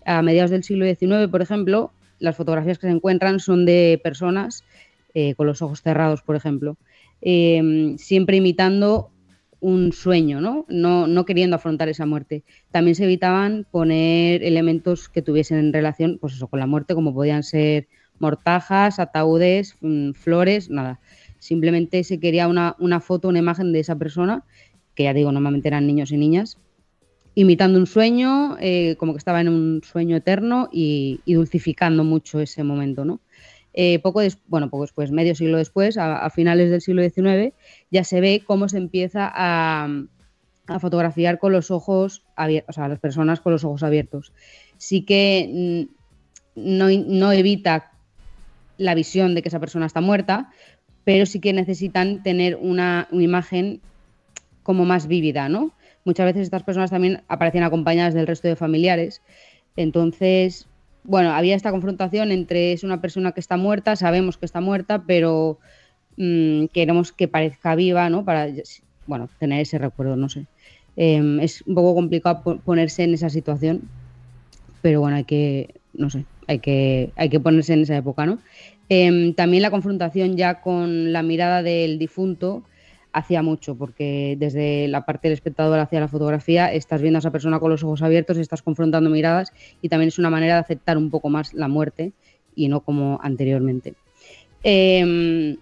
a mediados del siglo XIX, por ejemplo, las fotografías que se encuentran son de personas eh, con los ojos cerrados, por ejemplo, eh, siempre imitando un sueño, ¿no? ¿no? queriendo afrontar esa muerte. También se evitaban poner elementos que tuviesen relación, pues eso, con la muerte, como podían ser mortajas, ataúdes, mm, flores, nada. Simplemente se quería una, foto, una imagen de esa persona, que ya digo, normalmente eran niños y niñas, imitando un sueño, eh, como que estaba en un sueño eterno y dulcificando mucho ese momento, ¿no? Eh, poco, bueno, poco después, medio siglo después, a, finales del siglo XIX, ya se ve cómo se empieza a, fotografiar con los ojos abiertos, o sea, las personas con los ojos abiertos. Sí que mm, no, evita la visión de que esa persona está muerta, pero sí que necesitan tener una, imagen como más vívida, ¿no? muchas veces estas personas también aparecían acompañadas del resto de familiares. Entonces, bueno, había esta confrontación entre es una persona que está muerta, sabemos que está muerta, pero mm, queremos que parezca viva, ¿no? Para, bueno, tener ese recuerdo, no sé. Em, es un poco complicado ponerse en esa situación, pero bueno, hay que, no sé, hay que, hay que ponerse en esa época, ¿no? Em, también la confrontación ya con la mirada del difunto hacía mucho, porque desde la parte del espectador hacia la fotografía estás viendo a esa persona con los ojos abiertos, estás confrontando miradas y también es una manera de aceptar un poco más la muerte y no como anteriormente. Em,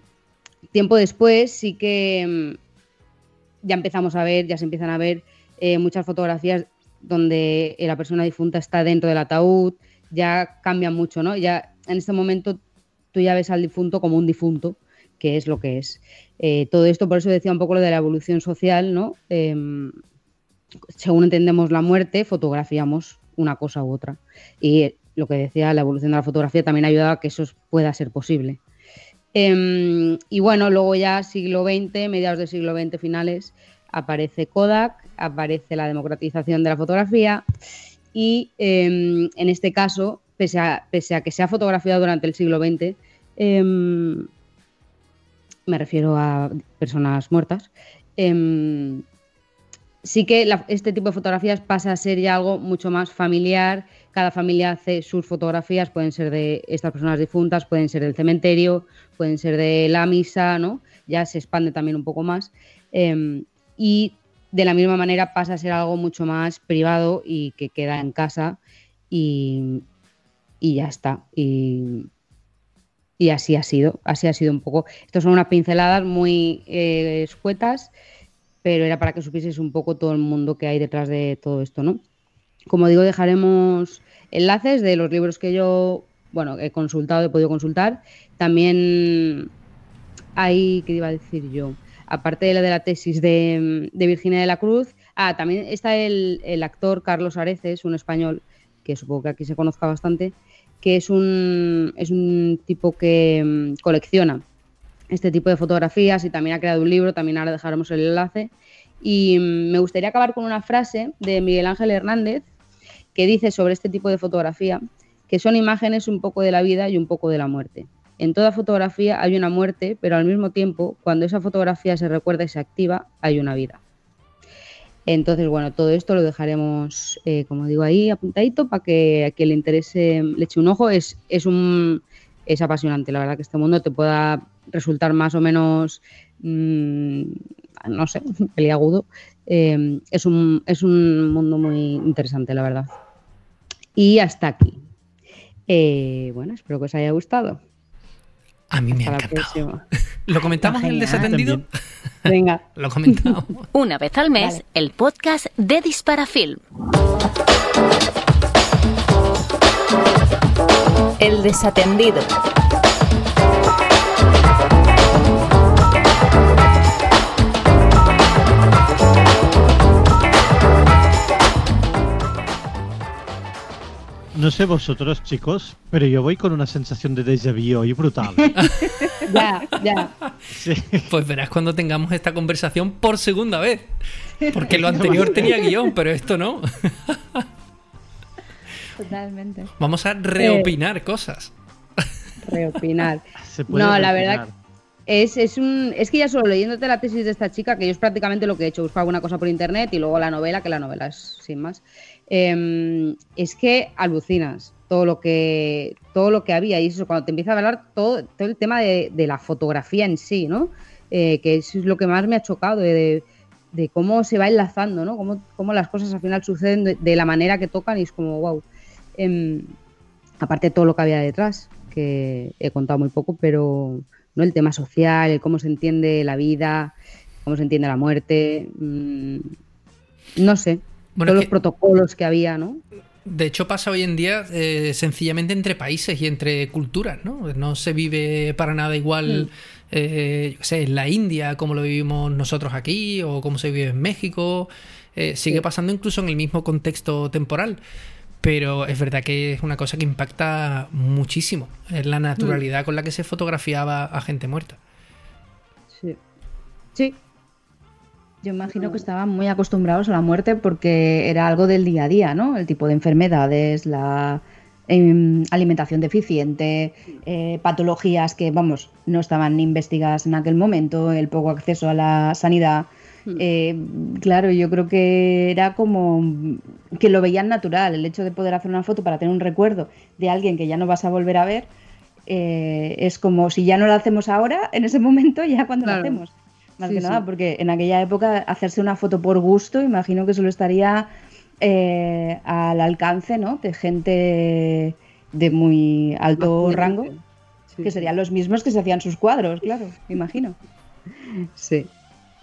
tiempo después sí que em, ya empezamos a ver, ya se empiezan a ver eh, muchas fotografías donde la persona difunta está dentro del ataúd, ya cambia mucho, ¿no? Ya en este momento tú ya ves al difunto como un difunto, que es lo que es. Eh, todo esto, por eso decía un poco lo de la evolución social, ¿no? Em, según entendemos la muerte, fotografiamos una cosa u otra. Y lo que decía, la evolución de la fotografía también ha ayudado a que eso pueda ser posible. Em, y bueno, luego ya siglo XX, mediados del siglo XX finales, aparece Kodak, aparece la democratización de la fotografía y em, en este caso, pese a, pese a, que se ha fotografiado durante el siglo XX, me refiero a personas muertas, em, sí que este tipo de fotografías pasa a ser ya algo mucho más familiar. Cada familia hace sus fotografías, pueden ser de estas personas difuntas, pueden ser del cementerio, pueden ser de la misa, ¿no? Ya se expande también un poco más. Em, y de la misma manera pasa a ser algo mucho más privado y que queda en casa y, y ya está. Y así ha sido, así ha sido un poco. Estas son unas pinceladas muy eh, escuetas, pero era para que supieses un poco todo el mundo que hay detrás de todo esto, ¿no? Como digo, dejaremos enlaces de los libros que yo, bueno, he consultado, he podido consultar. También hay, ¿qué iba a decir yo? Aparte de la de la tesis de, Virginia de la Cruz, ah, también está el, el actor Carlos Areces, un español que supongo que aquí se conozca bastante, que es un, es un tipo que mm, colecciona este tipo de fotografías y también ha creado un libro, también ahora dejaremos el enlace. Y mm, me gustaría acabar con una frase de Miguel Ángel Hernández que dice sobre este tipo de fotografía que son imágenes un poco de la vida y un poco de la muerte. En toda fotografía hay una muerte, pero al mismo tiempo, cuando esa fotografía se recuerda y se activa, hay una vida. Entonces, bueno, todo esto lo dejaremos, eh, como digo, ahí apuntadito para que a quien le interese le eche un ojo. Es, es, un, es apasionante, la verdad, que este mundo te pueda resultar más o menos, mmm, no sé, peliagudo. Eh, es, un, es un mundo muy interesante, la verdad. Y hasta aquí. Eh, bueno, espero que os haya gustado. A mí me ha encantado. ¿Lo comentamos en el desatendido? Venga. Lo comentamos. Una vez al mes, el podcast de Disparafilm. El desatendido. No sé vosotros, chicos, pero yo voy con una sensación de déjà vu hoy brutal. ya, ya. Pues verás cuando tengamos esta conversación por segunda vez. Porque lo anterior tenía guion, pero esto no. Totalmente. Vamos a reopinar cosas. Reopinar. no, la verdad es, es, un, es que ya solo leyéndote la tesis de esta chica, que yo es prácticamente lo que he hecho, buscar alguna cosa por internet y luego la novela, que la novela es sin más. Em, es que alucinas todo lo que todo lo que había y eso cuando te empieza a hablar todo, todo el tema de, la fotografía en sí, ¿no? Eh, que es lo que más me ha chocado de, cómo se va enlazando, ¿no? Cómo, cómo, las cosas al final suceden de, la manera que tocan y es como wow. Em, aparte de todo lo que había detrás, que he contado muy poco, pero no el tema social, el cómo se entiende la vida, cómo se entiende la muerte, mm, no sé, todos los protocolos que había, ¿no? De hecho, pasa hoy en día eh, sencillamente entre países y entre culturas, ¿no? No se vive para nada igual, mm. eh, yo sé, en la India como lo vivimos nosotros aquí o como se vive en México. Eh, sigue pasando incluso en el mismo contexto temporal. Pero es verdad que es una cosa que impacta muchísimo. Es la naturalidad mm. con la que se fotografiaba a gente muerta. Sí. Sí, Yo imagino que estaban muy acostumbrados a la muerte porque era algo del día a día, ¿no? El tipo de enfermedades, la em, alimentación deficiente, eh, patologías que, vamos, no estaban investigadas en aquel momento, el poco acceso a la sanidad. Hmm. Eh, claro, yo creo que era como que lo veían natural, el hecho de poder hacer una foto para tener un recuerdo de alguien que ya no vas a volver a ver, eh, es como si ya no la hacemos ahora, en ese momento, ya cuando Claro. la hacemos. Más Sí, que nada, sí. porque en aquella época hacerse una foto por gusto, imagino que solo estaría eh, al alcance ¿no? de gente de muy alto rango, Sí, que serían los mismos que se hacían sus cuadros, claro, me imagino. Sí,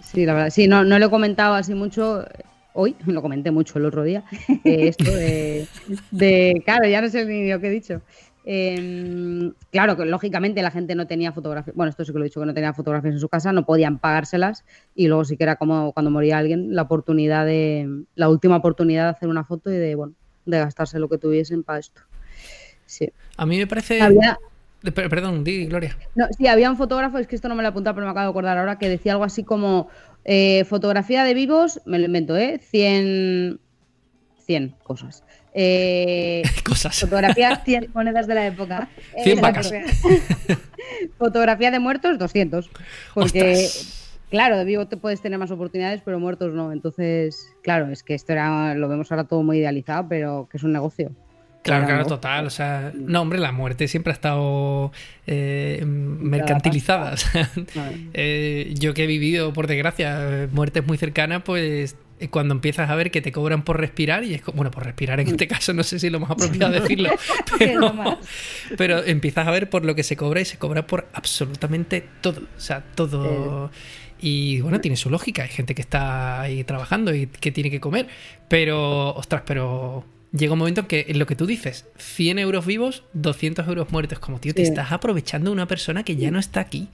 sí, la verdad. Sí, no, no lo he comentado así mucho eh, hoy, lo comenté mucho el otro día. eh, esto de, de- Claro, ya no sé ni lo que he dicho. Em, claro, que lógicamente la gente no tenía fotografías. Bueno, esto sí que lo he dicho, que no tenía fotografías en su casa, no podían pagárselas. Y luego sí que era como cuando moría alguien, la oportunidad de. La última oportunidad de hacer una foto y de, bueno, de gastarse lo que tuviesen para esto. Sí. A mí me parece. Había, Eh, per- Perdón, di, Gloria. no, sí, había un fotógrafo, es que esto no me lo he apuntado, pero me acabo de acordar ahora, que decía algo así como eh, fotografía de vivos, me lo invento, ¿eh? 100, 100 cosas. Eh, Cosas. fotografía, 100 monedas de la época. Eh, 100 de la vacas. fotografía de muertos, 200. Porque, Ostras. claro, de vivo te puedes tener más oportunidades, pero muertos no. Entonces, claro, es que esto era, lo vemos ahora todo muy idealizado, pero que es un negocio. Claro, claro, total. O sea, no, hombre, la muerte siempre ha estado eh, mercantilizada. o sea, Vale. eh, yo que he vivido, por desgracia, eh, muertes muy cercanas, pues eh, cuando empiezas a ver que te cobran por respirar, y es como, bueno, por respirar en este caso, no sé si es lo más apropiado decirlo, pero, pero empiezas a ver por lo que se cobra y se cobra por absolutamente todo. O sea, todo. Y bueno, tiene su lógica. Hay gente que está ahí trabajando y que tiene que comer. Pero, ostras, pero llega un momento en que en lo que tú dices, 100 euros vivos, 200 euros muertos. Como, tío, te estás aprovechando de una persona que ya no está aquí.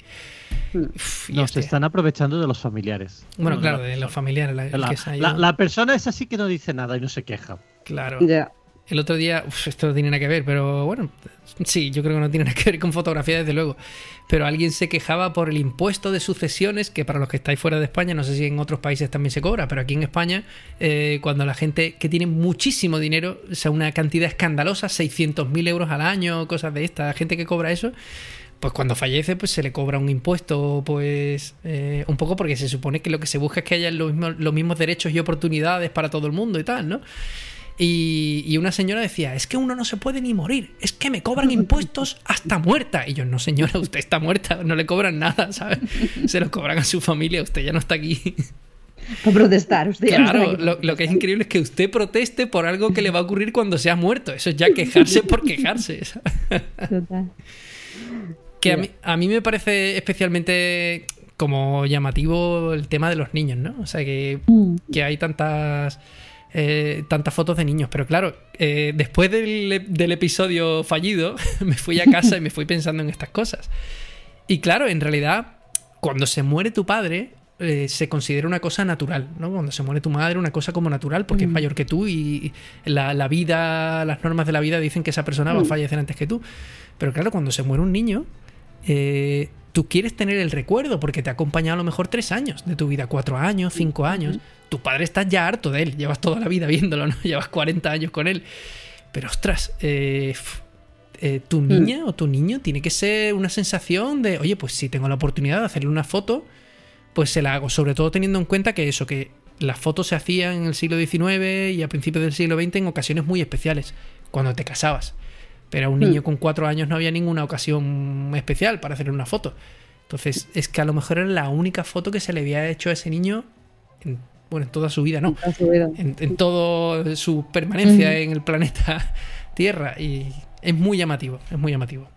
Uf, y No, hostia. se están aprovechando de los familiares. Bueno, No, claro, de los familiares. La, que persona es así que no dice nada y no se queja. Claro. Ya. El otro día, uf, esto no tiene nada que ver, pero bueno, sí, yo creo que no tiene nada que ver con fotografía, desde luego. Pero alguien se quejaba por el impuesto de sucesiones, que para los que estáis fuera de España, no sé si en otros países también se cobra, pero aquí en España, eh, cuando la gente que tiene muchísimo dinero, o sea, una cantidad escandalosa, 600.000 euros al año, cosas de esta, gente que cobra eso, pues cuando fallece, pues se le cobra un impuesto, pues eh, un poco porque se supone que lo que se busca es que haya los mismos, los mismos derechos y oportunidades para todo el mundo y tal, ¿no? Y, y una señora decía, es que uno no se puede ni morir, es que me cobran impuestos hasta muerta. Y yo, no señora, usted está muerta, no le cobran nada, ¿sabes? Se lo cobran a su familia, usted ya no está aquí. Para protestar, usted ya no está Claro, lo, lo que es increíble es que usted proteste por algo que le va a ocurrir cuando sea muerto. Eso es ya quejarse por quejarse. ¿sabes? Total. Que a mí, a mí me parece especialmente como llamativo el tema de los niños, ¿no? O sea, que, Mm. que hay tantas eh, tantas fotos de niños. Pero claro, eh, después del, del episodio fallido, me fui a casa y me fui pensando en estas cosas. Y claro, en realidad, cuando se muere tu padre, eh, se considera una cosa natural, ¿no? Cuando se muere tu madre, una cosa como natural, porque es Mm. mayor que tú y la, la vida, las normas de la vida dicen que esa persona va a Mm. fallecer antes que tú. Pero claro, cuando se muere un niño, eh, tú quieres tener el recuerdo porque te ha acompañado a lo mejor tres años de tu vida, cuatro años, cinco años. Tu padre está ya harto de él, llevas toda la vida viéndolo, ¿no? Llevas 40 años con él. Pero ostras, eh, eh, tu niña o tu niño tiene que ser una sensación de, oye, pues si tengo la oportunidad de hacerle una foto, pues se la hago. Sobre todo teniendo en cuenta que eso, que las fotos se hacían en el siglo XIX y a principios del siglo XX en ocasiones muy especiales, cuando te casabas. Pero a un niño con cuatro años no había ninguna ocasión especial para hacerle una foto. Entonces, es que a lo mejor era la única foto que se le había hecho a ese niño en, bueno, en toda su vida, ¿no? Ha subido. En, en toda su permanencia en el planeta Tierra. Y es muy llamativo, es muy llamativo.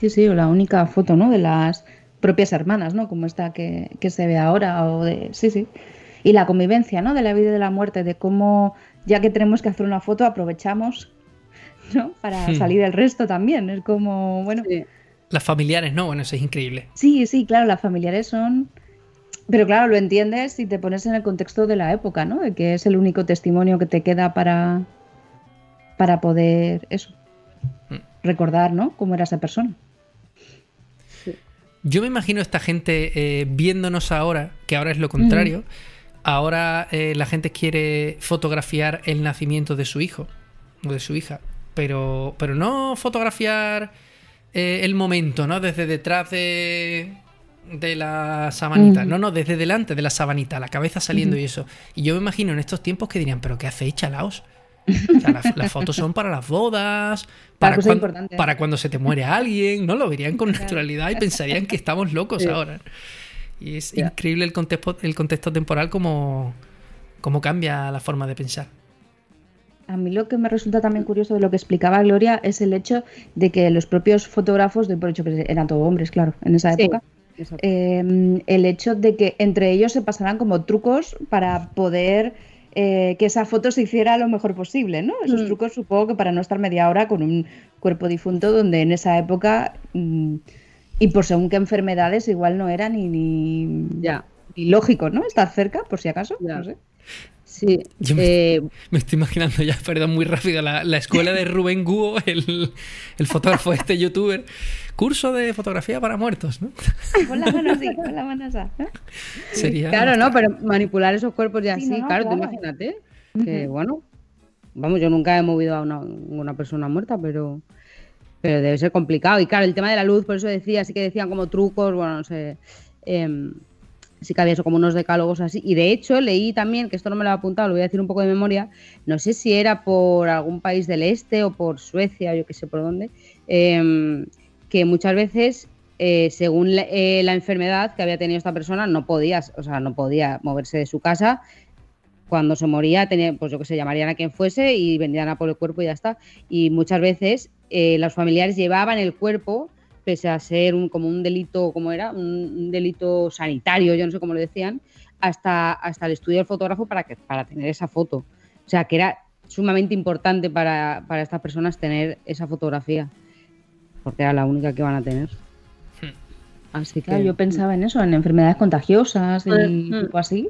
Sí, sí, o la única foto, ¿no? De las propias hermanas, ¿no? Como esta que, que se ve ahora, o de... Sí, sí. Y la convivencia, ¿no? De la vida y de la muerte, de cómo, ya que tenemos que hacer una foto, aprovechamos, ¿no? Para Hmm. salir el resto también. Es como, bueno... Sí. Las familiares, no, bueno, eso es increíble. Sí, sí, claro, las familiares son... Pero claro, lo entiendes si te pones en el contexto de la época, ¿no? De que es el único testimonio que te queda para, para poder, eso, Mm. recordar, ¿no? Cómo era esa persona. Yo me imagino esta gente eh, viéndonos ahora, que ahora es lo contrario. Ahora eh, la gente quiere fotografiar el nacimiento de su hijo o de su hija, pero, pero no fotografiar eh, el momento, ¿no? Desde detrás de, de la sabanita. No, no, desde delante de la sabanita, la cabeza saliendo y eso. Y yo me imagino en estos tiempos que dirían, ¿pero qué hacéis, chalaos? O sea, las, las fotos son para las bodas, para, cuando se te muere alguien, ¿no? Lo verían con naturalidad y pensarían que estamos locos Sí. ahora. Y es increíble el contexto, el contexto temporal como, como cambia la forma de pensar. A mí lo que me resulta también curioso de lo que explicaba Gloria es el hecho de que los propios fotógrafos, doy por hecho que eran todos hombres, claro, en esa época, eh, el hecho de que entre ellos se pasaran como trucos para poder eh, que esa foto se hiciera lo mejor posible, ¿no? Esos Mm. trucos supongo que para no estar media hora con un cuerpo difunto donde en esa época mm, y por según qué enfermedades igual no era ni, ni, Ya. ni lógico, ¿no? Estar cerca, por si acaso, Ya. no sé. Sí. Yo me- eh, Me estoy imaginando ya, perdón, muy rápido, la, la escuela de Rubén Guo, el, el fotógrafo este youtuber. Curso de fotografía para muertos, ¿no? Pon la mano así, pon la mano así. ¿eh? Sería. Claro, no, pero manipular esos cuerpos ya Sí, así, no, no, claro, tú claro. imagínate. Que bueno, vamos, yo nunca he movido a una, una persona muerta, pero, pero debe ser complicado. Y claro, el tema de la luz, por eso decía, sí que decían como trucos, bueno, no sé. em, sí que había eso, como unos decálogos así. Y de hecho, leí también, que esto no me lo he apuntado, lo voy a decir un poco de memoria, no sé si era por algún país del este o por Suecia, yo qué sé por dónde, em, que muchas veces, eh, según la, eh, la enfermedad que había tenido esta persona, no podía, o sea, no podía moverse de su casa. Cuando se moría, tenía, pues yo que sé, llamarían a quien fuese y vendrían a por el cuerpo y ya está. Y muchas veces eh, los familiares llevaban el cuerpo, pese a ser un, como un delito, como era? Un, un delito sanitario, yo no sé cómo lo decían, hasta, hasta el estudio del fotógrafo para, que, para tener esa foto. O sea, que era sumamente importante para, para estas personas tener esa fotografía, porque era la única que van a tener. Hmm. Así que Claro, yo pensaba en eso, en enfermedades contagiosas y Mm. tipo así.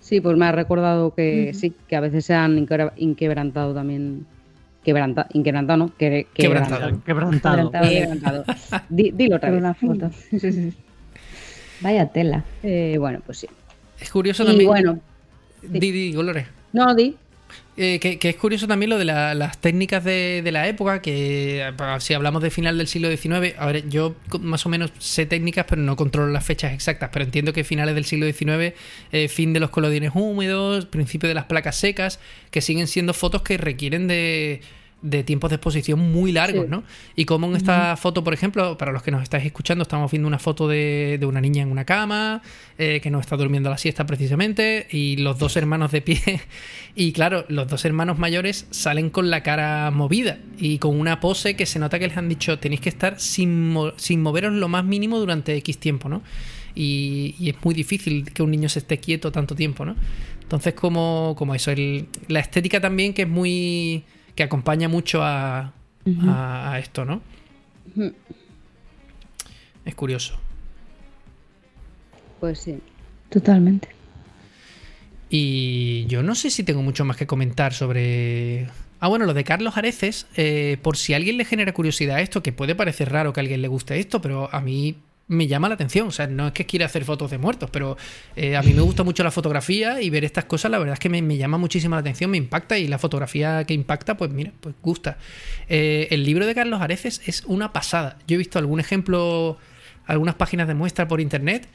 sí, pues me ha recordado que Ujú. sí, que a veces se han inquebra- inquebrantado también. Quebranta, inquebrantado, ¿no? Que, Quebrantado. Quebrantado. Quebrantado. Quebrantado. Di- dilo otra vez. una foto. Sí, sí, sí. Vaya tela. Eh, bueno, pues sí. Es curioso Y también. bueno, Di, di, Dolores. no, di. Eh, que, que es curioso también lo de la- las técnicas de, la época, que si hablamos de final del siglo XIX, a ver, yo más o menos sé técnicas, pero no controlo las fechas exactas, pero entiendo que finales del siglo XIX, eh, fin de los colodines húmedos, principio de las placas secas, que siguen siendo fotos que requieren de, de tiempos de exposición muy largos, Sí. ¿no? Y como en esta foto, por ejemplo, para los que nos estáis escuchando, estamos viendo una foto de, de una niña en una cama, eh, que no está durmiendo la siesta precisamente, y los dos hermanos de pie. Y claro, los dos hermanos mayores salen con la cara movida y con una pose que se nota que les han dicho tenéis que estar sin, mo- sin moveros lo más mínimo durante X tiempo, ¿no? Y, y es muy difícil que un niño se esté quieto tanto tiempo, ¿no? Entonces, como, como eso, el- la estética también que es muy. Que acompaña mucho a, a, a esto, ¿no? Es curioso. Pues sí. Totalmente. Y yo no sé si tengo mucho más que comentar sobre. Ah, bueno, lo de Carlos Areces, eh, por si a alguien le genera curiosidad esto, que puede parecer raro que a alguien le guste esto, pero a mí me llama la atención. O sea, no es que quiera hacer fotos de muertos, pero eh, a mí me gusta mucho la fotografía y ver estas cosas, la verdad es que me, me llama muchísima la atención, me impacta y la fotografía que impacta, pues mira, pues gusta. Eh, el libro de Carlos Areces es una pasada. Yo he visto algún ejemplo, algunas páginas de muestra por internet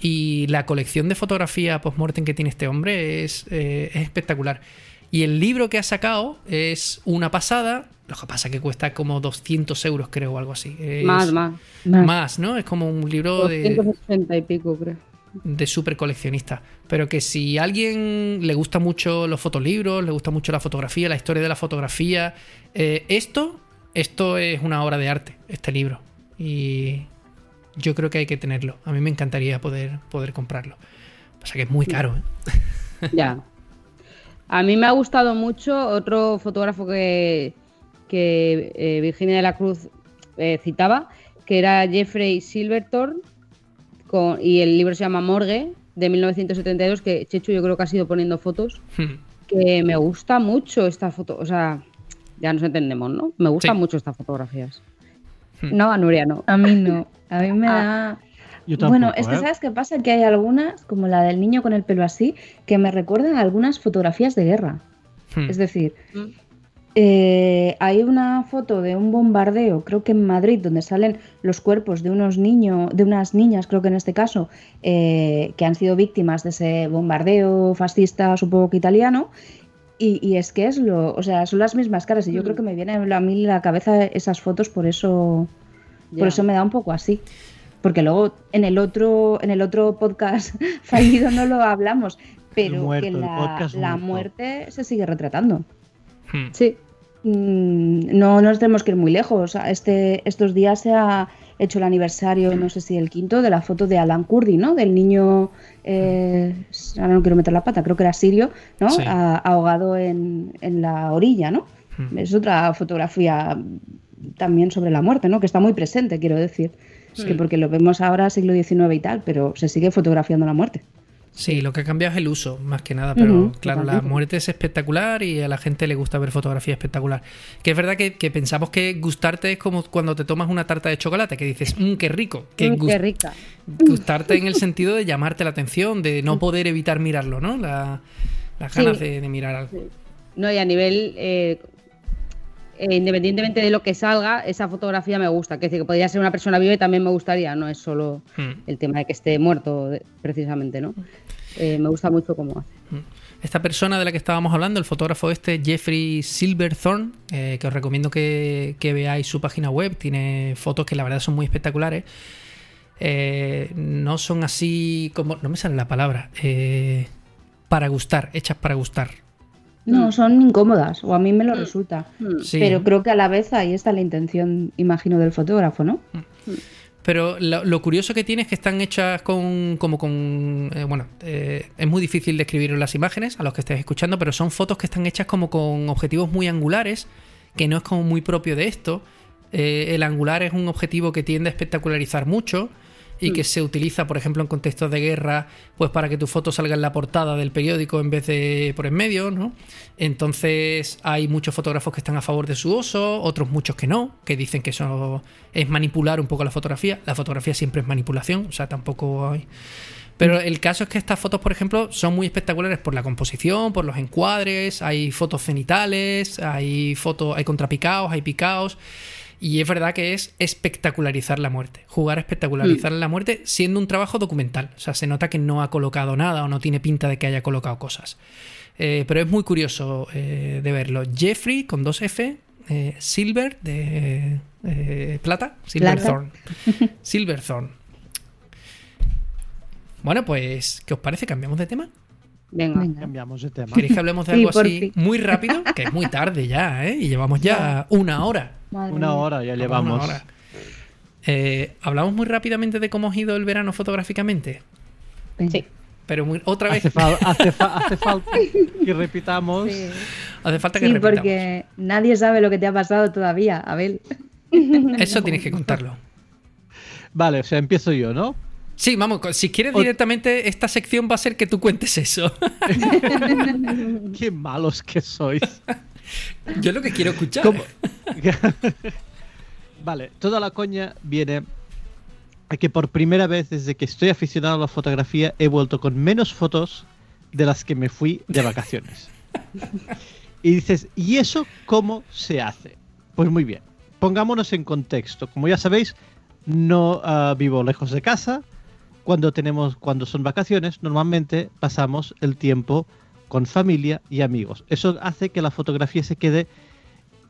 y la colección de fotografía post-mortem que tiene este hombre es, eh, es espectacular. Y el libro que ha sacado es una pasada. Lo que pasa es que cuesta como 200 euros, creo, o algo así. Es- Más, más. Más, ¿no? Es como un libro de, 260 y pico, creo. de super coleccionista. Pero que si a alguien le gusta mucho los fotolibros, le gusta mucho la fotografía, la historia de la fotografía, eh, esto, esto es una obra de arte, este libro. Y yo creo que hay que tenerlo. A mí me encantaría poder, poder comprarlo. Pasa que es muy caro. ¿eh? Ya. A mí me ha gustado mucho otro fotógrafo que, que eh, Virginia de la Cruz eh, citaba, que era Jeffrey Silverthorne, con, y el libro se llama Morgue, de 1972, que Chechu yo creo que ha sido poniendo fotos, Hmm. que me gusta mucho esta foto, o sea, ya nos entendemos, ¿no? Me gustan Sí. mucho estas fotografías. Hmm. No, a Nuria no. A mí no. A mí me Ah. da... Yo tampoco, bueno, es que ¿eh? sabes qué pasa, que hay algunas, como la del niño con el pelo así, que me recuerdan a algunas fotografías de guerra. Hmm. Es decir, Mm. Eh, hay una foto de un bombardeo, creo que en Madrid, donde salen los cuerpos de unos niños, de unas niñas, creo que en este caso, eh, que han sido víctimas de ese bombardeo fascista, supongo que italiano. Y, y es que es lo, o sea, son las mismas caras. Y yo Mm. creo que me vienen a mí a la cabeza esas fotos, por eso, por eso me da un poco así. Porque luego en el otro, en el otro podcast fallido no lo hablamos, pero muerto, que la, muerte se sigue retratando. Hmm. Sí, no nos tenemos que ir muy lejos. Este, estos días se ha hecho el aniversario, no sé si el quinto, de la foto de Alan Kurdi, ¿no? Del niño, eh, ahora no quiero meter la pata, creo que era sirio, ¿no? Sí. Ahogado en, en la orilla, ¿no? Hmm. Es otra fotografía también sobre la muerte, ¿no? Que está muy presente, quiero decir. Es que Hmm. porque lo vemos ahora siglo XIX y tal, pero se sigue fotografiando la muerte. Sí, lo que ha cambiado es el uso, más que nada, pero claro, la muerte es espectacular y a la gente le gusta ver fotografía espectacular. Que es verdad que, que pensamos que gustarte es como cuando te tomas una tarta de chocolate, que dices, mmm, qué rico. Que Mm, qué rica. gustarte en el sentido de llamarte la atención, de no poder evitar mirarlo, ¿no? La- las Sí. ganas de, de mirar algo. No, y a nivel, eh, eh, independientemente de lo que salga, esa fotografía me gusta. Que decir, que podría ser una persona viva y también me gustaría, no es solo Hmm. el tema de que esté muerto, precisamente, ¿no? Eh, me gusta mucho cómo hace. Esta persona de la que estábamos hablando, el fotógrafo este, Jeffrey Silverthorne, eh, que os recomiendo que, que veáis su página web, tiene fotos que la verdad son muy espectaculares. Eh, no son así como. No me sale la palabra. eh, para gustar, hechas para gustar. No, Mm. son incómodas, o a mí me lo resulta. Mm. Sí. Pero creo que a la vez ahí está la intención, imagino, del fotógrafo, ¿no? Pero lo, lo curioso que tiene es que están hechas con. como con. eh, bueno, eh, es muy difícil describir las imágenes a los que estéis escuchando, pero son fotos que están hechas como con objetivos muy angulares, que no es como muy propio de esto. Eh, el angular es un objetivo que tiende a espectacularizar mucho y que se utiliza, por ejemplo, en contextos de guerra, pues para que tu foto salga en la portada del periódico en vez de por en medio, ¿no? Entonces hay muchos fotógrafos que están a favor de su uso, otros muchos que no, que dicen que eso es manipular un poco la fotografía. La fotografía siempre es manipulación, o sea, tampoco hay... Pero el caso es que estas fotos, por ejemplo, son muy espectaculares por la composición, por los encuadres, hay fotos cenitales, hay fotos, hay contrapicados, hay picados. Y es verdad que es espectacularizar la muerte. Jugar a espectacularizar la muerte siendo un trabajo documental. O sea, se nota que no ha colocado nada o no tiene pinta de que haya colocado cosas. Eh, pero es muy curioso eh, de verlo. Jeffrey con dos F, eh, Silver de plata, Silverthorn. Silverthorn. Bueno, pues, ¿qué os parece? ¿Cambiamos de tema? Venga. Venga. Cambiamos de tema. ¿Queréis que hablemos de algo así fin. muy rápido? Que es muy tarde ya, ¿eh? Y llevamos ya una hora. Madre Una mía. hora ya Una llevamos. hora. Eh, Hablamos muy rápidamente de cómo ha ido el verano fotográficamente. Sí. Pero muy- otra vez Hace, fal- hace fa- hace falta que repitamos. Sí. hace falta que Sí, repitamos. porque nadie sabe lo que te ha pasado todavía, Abel. Eso tienes que contarlo. Vale, o sea, empiezo yo, ¿no? Sí, vamos, si quieres O- directamente, esta sección va a ser que tú cuentes eso. Qué malos que sois. Yo lo que quiero escuchar. ¿Cómo? vale, toda la coña viene a que por primera vez desde que estoy aficionado a la fotografía he vuelto con menos fotos de las que me fui de vacaciones. Y dices, ¿y eso cómo se hace? Pues muy bien, pongámonos en contexto. Como ya sabéis, no ah, vivo lejos de casa. Cuando tenemos, cuando son vacaciones, normalmente pasamos el tiempo con familia y amigos. Eso hace que la fotografía se quede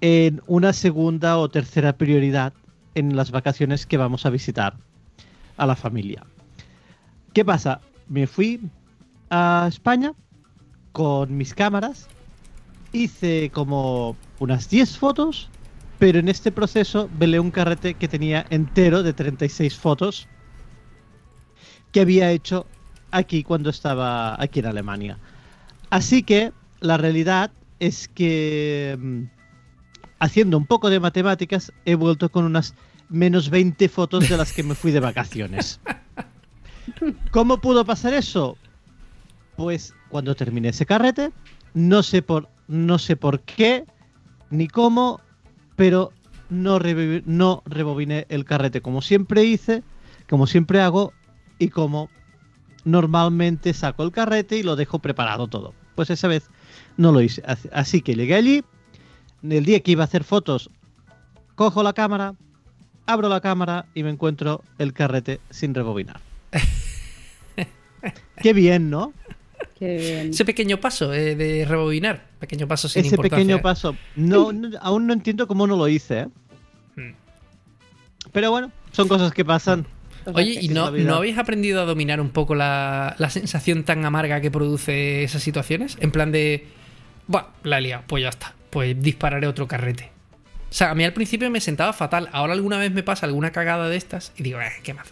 en una segunda o tercera prioridad en las vacaciones que vamos a visitar a la familia. ¿Qué pasa? Me fui a España con mis cámaras, hice como unas 10 fotos, pero en este proceso velé un carrete que tenía entero de 36 fotos que había hecho aquí cuando estaba aquí en Alemania. Así que la realidad es que mm, haciendo un poco de matemáticas he vuelto con unas menos 20 fotos de las que me fui de vacaciones. ¿Cómo pudo pasar eso? Pues cuando terminé ese carrete, no sé por, no sé por qué ni cómo, pero no, no rebobiné el carrete como siempre hice, como siempre hago y como normalmente saco el carrete y lo dejo preparado todo. Pues esa vez no lo hice. Así- que llegué allí, el día que iba a hacer fotos, cojo la cámara, abro la cámara y me encuentro el carrete sin rebobinar. Qué bien, ¿no? Qué bien. Ese pequeño paso eh, de rebobinar. Pequeño paso sin Ese importancia. pequeño paso. No, no- aún no entiendo cómo no lo hice, ¿eh? Mm. Pero bueno, son cosas que pasan. Oye, ¿y no, no habéis aprendido a dominar un poco la, la sensación tan amarga que produce esas situaciones? En plan de, bueno, la he liado, pues ya está, pues dispararé otro carrete. O sea, a mí al principio me sentaba fatal, ahora alguna vez me pasa alguna cagada de estas y digo, eh, qué da.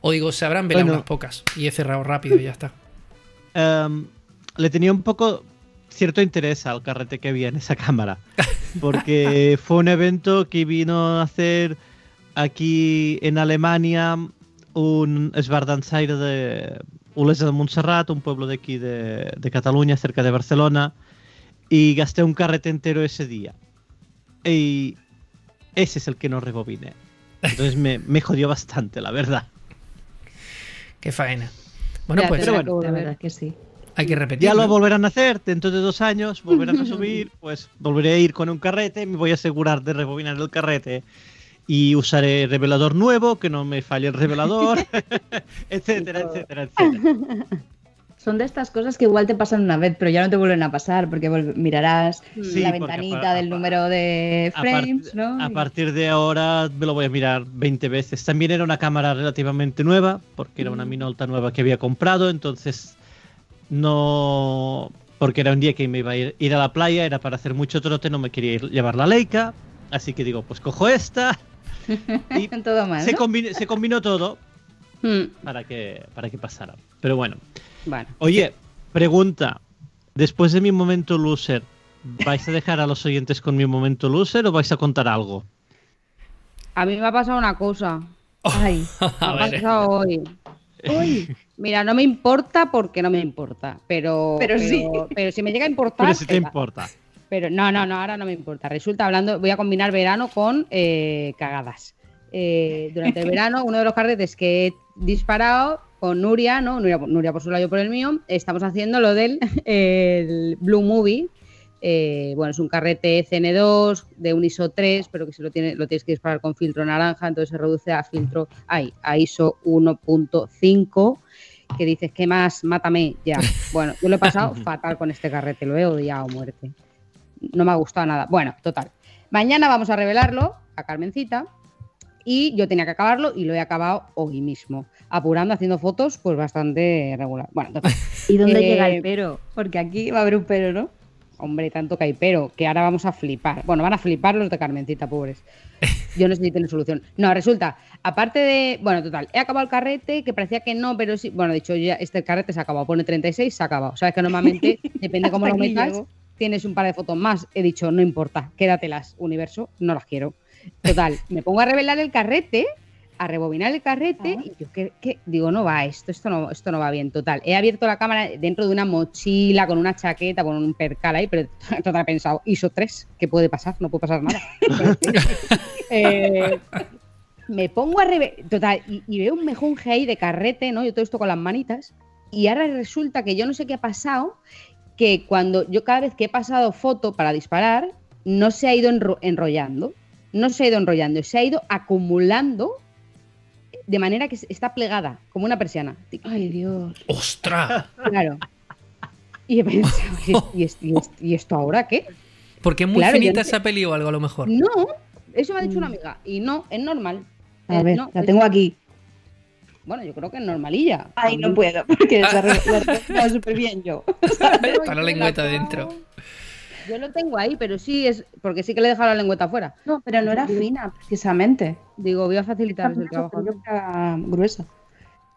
O digo, se habrán velado Bueno. unas pocas y he cerrado rápido y ya está. Em, le tenía un poco cierto interés al carrete que había en esa cámara. Porque fue un evento que vino a hacer aquí en Alemania un esbardanzaire de Olesa de Montserrat, un pueblo de aquí de, de Cataluña, cerca de Barcelona. Y gasté un carrete entero ese día. Y ese es el que no rebobiné. Entonces me, me jodió bastante, la verdad. Qué faena. Bueno, Ya, pues pero bueno, La verdad que sí. hay que repetir. Ya lo volverán a hacer dentro de dos años, volverán a subir, pues volveré a ir con un carrete, me voy a asegurar de rebobinar el carrete y usaré revelador nuevo, que no me falle el revelador, etcétera, etcétera, etcétera. Son de estas cosas que igual te pasan una vez, pero ya no te vuelven a pasar porque mirarás Sí, la porque ventanita del número de A, frames, ¿no? a partir de ahora me lo voy a mirar 20 veces. También era una cámara relativamente nueva, porque era una Minolta nueva que había comprado, entonces no... Porque era un día que me iba a ir, ir a la playa, era para hacer mucho trote, no me quería ir- llevar la Leica, así que digo, pues cojo esta. Y En todo mal. se, ¿no? combine- se combinó todo Hmm, para que, para que pasara. Pero bueno. Bueno, Oye, pregunta. Después de mi momento loser, ¿vais a dejar a los oyentes con mi momento loser o vais a contar algo? a mí me ha pasado una cosa. Ay, Me ha pasado hoy. uy, Mira, no me importa porque no me importa, pero, Pero sí. pero si me llega a importar, Pero si te importa. Pero no, no, no, ahora no me importa. Resulta, hablando, voy a combinar verano con eh, cagadas. Eh, durante el verano, uno de los carretes que he disparado con Nuria, ¿no? Nuria, Nuria por su lado, yo por el mío, estamos haciendo lo del el Blue Movie. Eh, bueno, es un carrete CN2 de un ISO 3, pero que si lo, tiene, lo tienes que disparar con filtro naranja, entonces se reduce a filtro, ay, a ISO 1.5 que dices, ¿qué más? Mátame ya. Bueno, yo lo he pasado fatal con este carrete, lo he odiado a muerte. No me ha gustado nada. Bueno, total. Mañana vamos a revelarlo a Carmencita y yo tenía que acabarlo y lo he acabado hoy mismo, apurando, haciendo fotos, pues bastante regular. Bueno, total. ¿y dónde Eh, llega el pero? Porque aquí va a haber un pero, ¿no? Hombre, tanto caipero, que ahora vamos a flipar. Bueno, van a flipar los de Carmencita, pobres. Yo no sé si tienen solución. No, resulta, aparte de. Bueno, total, he acabado el carrete, que parecía que no, pero sí. Bueno, de hecho, ya este carrete se ha acabado. Pone 36, se ha acabado. Sabes que normalmente, depende cómo lo metas, llego. Tienes un par de fotos más. He dicho, no importa, quédatelas, universo, no las quiero. Total, me pongo a revelar el carrete, a rebobinar el carrete, Ah. y yo, ¿qué, qué? Digo, no va esto, esto no, esto no va bien. Total, he abierto la cámara dentro de una mochila, con una chaqueta, con un percal ahí, pero total he pensado, ISO 3, ¿qué puede pasar? No puede pasar nada. Eh, me pongo a revelar, total, y, y veo un mejunje ahí de carrete, ¿no? Yo todo esto con las manitas, y ahora resulta que yo no sé qué ha pasado, que cuando yo cada vez que he pasado foto para disparar, no se ha ido enro- enrollando, no se ha ido enrollando, se ha ido acumulando de manera que está plegada, como una persiana. Ay, Dios. ¡Ostras! Claro. Y he pensado, ¿y, es- y es- y es- y esto ahora qué? Porque es muy Claro, finita no sé- esa peli o algo a lo mejor. No, eso me ha dicho una amiga. Y no, es normal. A Eh, ver, no, la tengo aquí. Bueno, yo creo que es normalilla. Ay, no puedo, porque la he súper bien yo. Está la lengüeta dentro. Yo lo tengo ahí, pero sí es. Porque sí que le he dejado la lengüeta afuera. No, pero no era fina, precisamente. Digo, voy a facilitaros el trabajo. Yo era gruesa.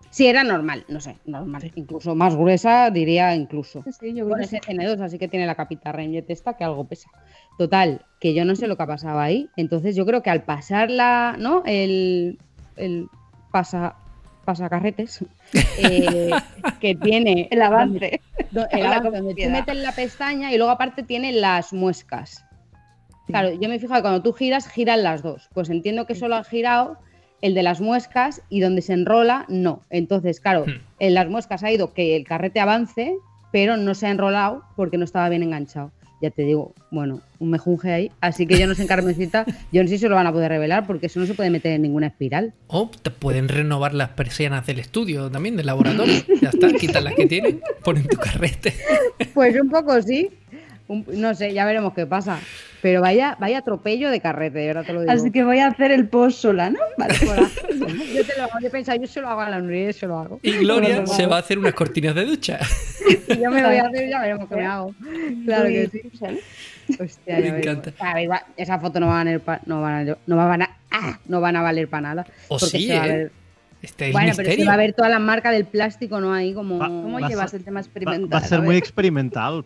Sí, era normal, no sé, normal. Incluso más gruesa, diría incluso. Sí, sí, yo creo Bueno, que es sí. N2, así que tiene la capita Rainjet esta que algo pesa. Total, que yo no sé lo que ha pasado ahí. Entonces yo creo que al pasar la, ¿no? El, el pasa, pasacarretes eh, que tiene El avance. do- el avance donde tú metes la pestaña y luego aparte tiene las muescas. Claro, yo me he fijado que cuando tú giras, giran las dos. Pues entiendo que solo ha girado el de las muescas y donde se enrola, no. Entonces, claro, Hmm. en las muescas ha ido que el carrete avance, pero no se ha enrolado porque no estaba bien enganchado. Ya te digo, bueno, un mejunje ahí. Así que yo no sé en Carmencita, yo no sé si se lo van a poder revelar porque eso no se puede meter en ninguna espiral. O te pueden renovar las persianas del estudio también, del laboratorio. Ya está, quitan las que tienen, ponen tu carrete. Pues un poco sí. Un- no sé, ya veremos qué pasa. Pero vaya, vaya atropello de carrete, de verdad te lo digo. Así que voy a hacer el post sola, ¿no? Vale. Yo te lo hago, yo he pensado, yo se lo hago a la Nuria, yo se lo hago. Y Gloria se va a hacer unas cortinas de ducha. Yo me voy a hacer, ya veremos qué me hago. Claro que sí. Hostia, Me encanta. A ver, igual, esa foto no va a valer pa- no van a, no van a, ah, no van a valer para nada. O porque sí, se va a ¿eh? ver- Este es Bueno, pero se misterio. va a ver toda la marca del plástico, ¿no? Ahí como. Va- ¿Cómo Va a llevas ser- el tema experimental? va a ser muy experimental.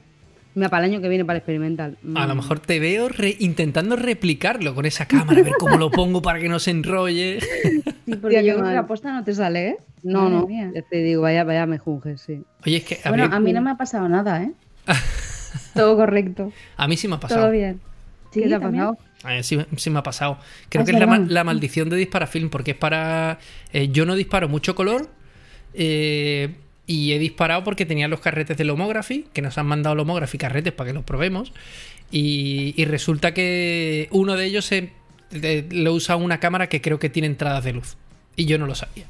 Mira, para el año que viene para experimental. A lo Mm. mejor te veo re- intentando replicarlo con esa cámara, a ver cómo lo pongo para que no se enrolle. Sí, porque yo creo que la posta no te sale, ¿eh? No, Madre no, mía. ya te digo, vaya, vaya, me junge, sí. Oye, es que a, Bueno, mí, a mí no me ha pasado nada, ¿eh? Todo correcto, a mí sí me ha pasado. todo bien. ¿Qué te ha ¿también? pasado? Mí sí, sí me ha pasado. Creo Ah, que es la, maldición de Disparafilm, porque es para. eh, yo no disparo mucho color. eh, y he disparado porque tenía los carretes de Lomography, que nos han mandado Lomography carretes para que los probemos. Y, y resulta que uno de ellos se- de- lo usa una cámara que creo que tiene entradas de luz. Y yo no lo sabía.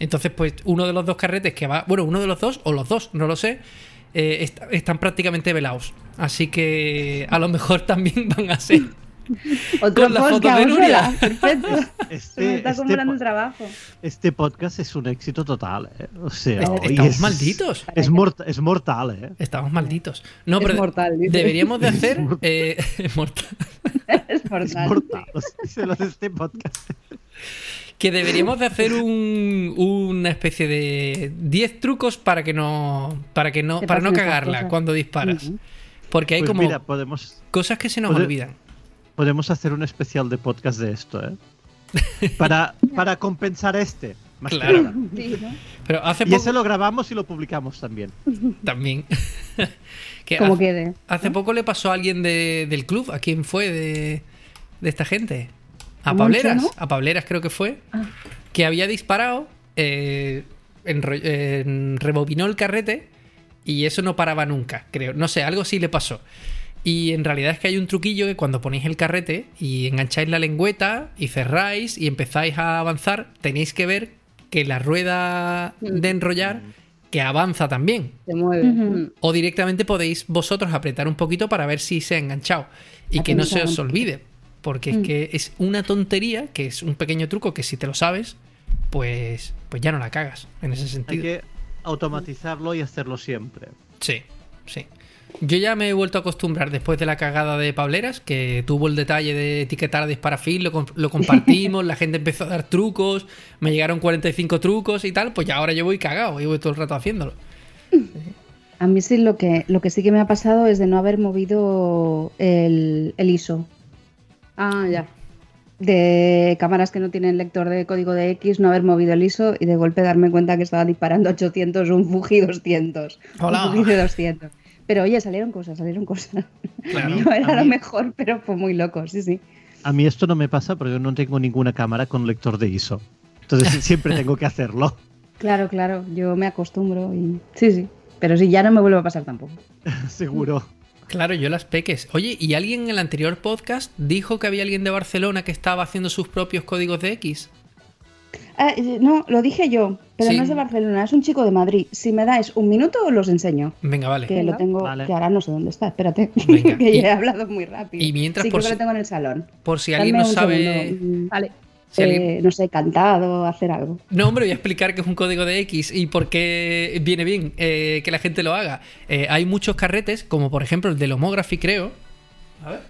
Entonces, pues uno de los dos carretes que va. Bueno, uno de los dos, o los dos, no lo sé. eh, est- están prácticamente velados. Así que a lo mejor también van a ser. Otro Con la foto de Nuria. Perfecto. Me Este, está este, acumulando po- el trabajo. este podcast es un éxito total. ¿eh? O sea, Est- estamos es- malditos. Es, mort- es mortal, ¿eh? Estamos malditos. No, Es pero mortal, dice. deberíamos de hacer. eh, es mortal. Es Es mortal. mortal. O sea, se lo de este podcast. Que deberíamos de hacer un- una especie de 10 trucos para que no. Para que no. Para no cagarla cuando disparas. Porque hay Pues como mira, podemos, cosas que se nos olvidan. podemos hacer un especial de podcast de esto, ¿eh? Para, para compensar este. Más que Claro. nada. Sí, ¿no? Pero hace Y ese lo grabamos y lo publicamos también. también. que Como hace, quede. hace poco le pasó a alguien de- del club. ¿A quién fue de, de esta gente? A ¿A Moncho, Pableras. no? A Pableras creo que fue. Ah. que había disparado, eh, rebobinó el carrete y eso no paraba nunca, creo. No sé, algo sí le pasó. Y en realidad es que hay un truquillo que cuando ponéis el carrete y engancháis la lengüeta y cerráis y empezáis a avanzar, tenéis que ver que la rueda de enrollar que avanza también. Se mueve. Mm. O directamente podéis vosotros apretar un poquito para ver si se ha enganchado. Y que no se os olvide. Porque es Mm. que es una tontería, que es un pequeño truco que si te lo sabes, pues, pues ya no la cagas en ese Hay sentido. que automatizarlo y hacerlo siempre. Sí, sí. Yo ya me he vuelto a acostumbrar después de la cagada de Pableras, que tuvo el detalle de etiquetar a Disparafil, lo, com- lo compartimos, la gente empezó a dar trucos, me llegaron 45 trucos y tal, pues ya ahora yo voy cagado, llevo todo el rato haciéndolo. A mí sí lo que, lo que sí que me ha pasado es de no haber movido el, el ISO. Ah, ya. De cámaras que no tienen lector de código de X, no haber movido el ISO y de golpe darme cuenta que estaba disparando 800 un Fuji 200. Hola. Un Fuji de 200. Pero oye, salieron cosas, salieron cosas. Claro. No era lo mejor, pero fue muy loco, sí, sí. A mí esto no me pasa porque yo no tengo ninguna cámara con lector de ISO. Entonces siempre tengo que hacerlo. Claro, claro, yo me acostumbro y sí, sí. Pero sí, ya no me vuelve a pasar tampoco. Seguro. Claro, yo las peques. Oye, ¿y alguien en el anterior podcast dijo que había alguien de Barcelona que estaba haciendo sus propios códigos de X? Ah, eh, no, lo dije yo, pero Sí. no es de Barcelona, es un chico de Madrid. Si me dais un minuto, los enseño. Venga, vale. Que Venga. lo tengo, Vale. que ahora no sé dónde está, espérate. Venga, que y- ya he hablado muy rápido. y mientras, sí, por creo que si- lo tengo en el salón. Por si alguien no sabe... segundo. Vale. Si alguien- eh, no sé, cantado, hacer algo. No, hombre, voy a explicar qué es un código de X y por qué viene bien eh, que la gente lo haga. Eh, hay muchos carretes, como por ejemplo el de Lomography, creo. A ver.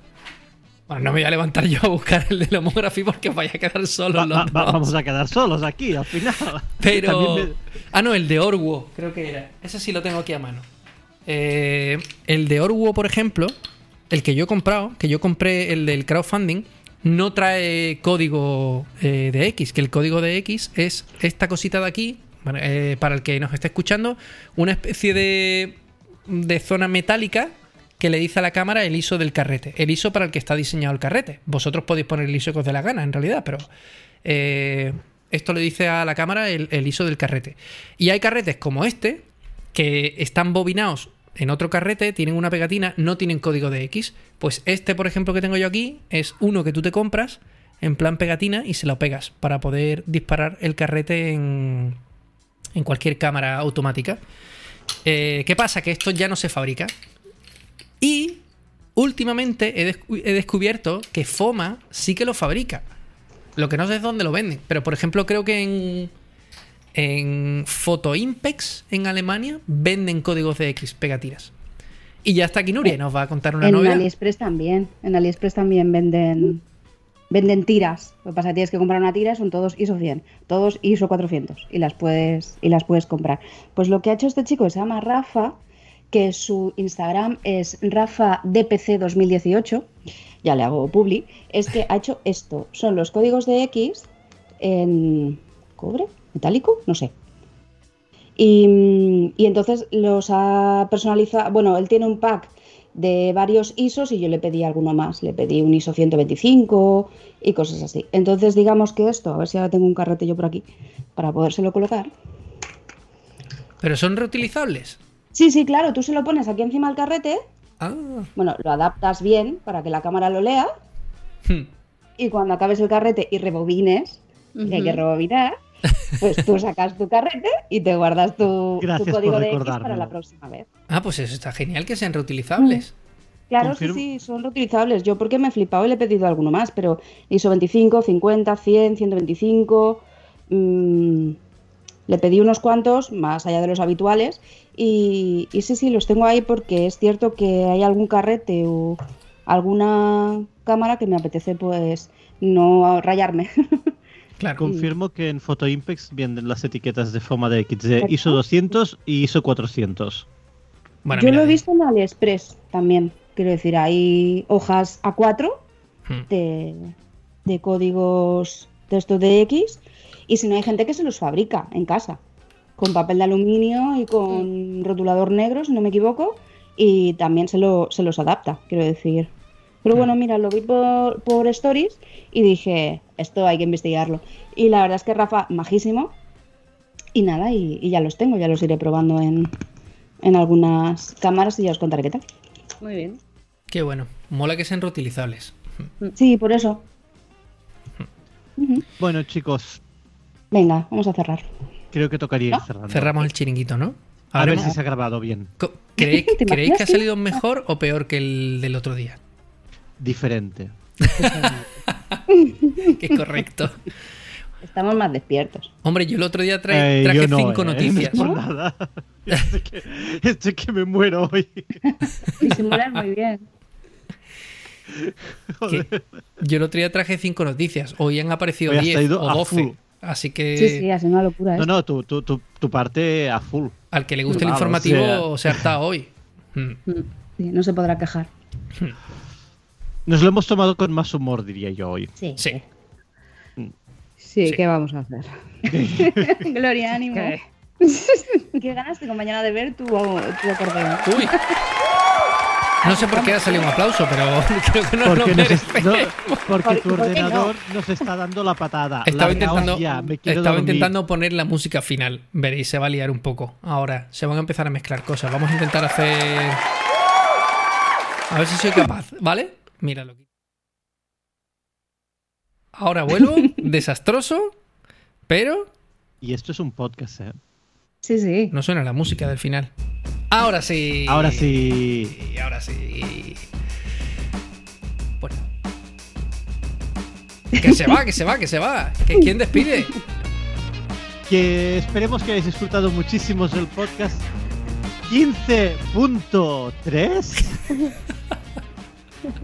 Bueno, no me voy a levantar yo a buscar el de Lomography porque os vaya a quedar solo Va- los va- va- dos. vamos a quedar solos aquí al final. Pero. Me- Ah, no, el de Orwo, creo que era. Ese sí lo tengo aquí a mano. Eh, el de Orwo, por ejemplo, el que yo he comprado, que yo compré el del crowdfunding, no trae código eh, de X, que el código de X es esta cosita de aquí, eh, para el que nos esté escuchando, una especie de, de zona metálica que le dice a la cámara el ISO del carrete. El ISO para el que está diseñado el carrete. Vosotros podéis poner el ISO que os dé la gana, en realidad, pero eh, esto le dice a la cámara el, el ISO del carrete. Y hay carretes como este, que están bobinados en otro carrete, tienen una pegatina, no tienen código de X. Pues este, por ejemplo, que tengo yo aquí, es uno que tú te compras en plan pegatina y se lo pegas para poder disparar el carrete en, cualquier cámara automática. Eh, ¿Qué pasa? Que esto ya no se fabrica. Y últimamente he, he descubierto que Foma sí que lo fabrica. Lo que no sé es dónde lo venden. Pero por ejemplo, creo que en. En Photoimpex en Alemania venden códigos de X pegatinas. Y ya está aquí Nuria nos va a contar una en novedad. AliExpress también. En AliExpress también venden venden tiras. Lo que pasa es que tienes que comprar una tira, son todos ISO 100, todos ISO 400 y las puedes y las puedes comprar. Pues lo que ha hecho este chico que se llama Rafa, que su Instagram es Rafa DPC 2018, ya le hago publi, es que ha hecho esto. Son los códigos de X en cobre, metálico, no sé. Y, y entonces los ha personalizado. Bueno, él tiene un pack de varios ISOs y yo le pedí alguno más. Le pedí un ISO 125 y cosas así. Entonces, digamos que esto, a ver si ahora tengo un carrete yo por aquí para podérselo colocar. Pero son reutilizables. Sí, sí, claro, tú se lo pones aquí encima del carrete. Ah. Bueno, lo adaptas bien para que la cámara lo lea. Hmm. Y cuando acabes el carrete y rebobines, que hay que rebobinar, pues tú sacas tu carrete y te guardas tu, código de X para la próxima vez. Ah, pues eso está genial que sean reutilizables. Claro, Confirmo. sí, sí, son reutilizables. Yo porque me he flipado y le he pedido alguno más, pero ISO 25, 50, 100, 125. mm, le pedí unos cuantos, más allá de los habituales. Y, y sí, sí, los tengo ahí porque es cierto que hay algún carrete o alguna cámara que me apetece pues no rayarme. Claro. Confirmo que en Photoimpex venden las etiquetas de Foma de X de. ISO 200 y ISO 400. Bueno, Yo mira, lo he visto en AliExpress también. Quiero decir, hay hojas A4 Hmm. de, de códigos de estos de X y si no hay gente que se los fabrica en casa con papel de aluminio y con rotulador negro si no me equivoco y también se, lo, se los adapta quiero decir pero bueno mira lo vi por, por stories y dije esto hay que investigarlo y la verdad es que Rafa majísimo y nada y, y ya los tengo ya los iré probando en, en algunas cámaras y ya os contaré qué tal Muy bien. Qué bueno. Mola que sean reutilizables. sí por eso. Bueno, chicos, venga vamos a cerrar creo que tocaría cerrando. Cerramos el chiringuito, ¿no? A ver si se ha grabado bien. ¿Creéis, ¿Te creéis imaginas que ha salido mejor o peor que el del otro día? Diferente. Es correcto. estamos más despiertos Hombre, yo el otro día tra- Eh, traje yo no, cinco eh, noticias. No es por nada. Estoy que, estoy que me muero hoy. disimular muy bien Que yo el otro día traje cinco noticias. Hoy han aparecido Hoy has 10 traído o a 12. full. Así que Sí, sí, ha sido una locura. No, esto. no, tu, tu, tu, tu parte a full. al que le guste el Vamos, informativo o se ha hartado hoy. Mm. Sí, no se podrá quejar. Nos lo hemos tomado con más humor, diría yo hoy. Sí. Sí. Sí, Sí. ¿qué vamos a hacer? Gloria, ánimo. ¿Qué? Qué ganas tengo mañana de ver tu, tu acordeón. Uy. No sé por qué ha salido un aplauso, pero creo que no lo Porque, merece. no, porque ¿Por- tu por qué no? ordenador nos está dando la patada. Estaba intentando, estaba intentando poner la música final. Veréis, se va a liar un poco. Ahora, se van a empezar a mezclar cosas. Vamos a intentar hacer. A ver si soy capaz, ¿vale? Míralo. Ahora vuelvo, desastroso, pero Y esto es un podcast, ¿eh? Sí, sí. no suena la música del final. Ahora sí. Ahora sí. Ahora sí. Bueno. Que se va, que se va, que se va. ¿Que ¿Quién despide? Que esperemos que hayáis disfrutado muchísimo del podcast 15.3.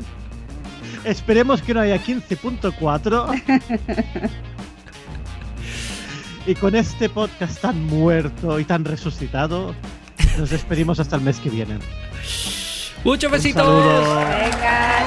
Esperemos que no haya 15.4. Y con este podcast tan muerto y tan resucitado, nos despedimos hasta el mes que viene. Muchos besitos. Venga,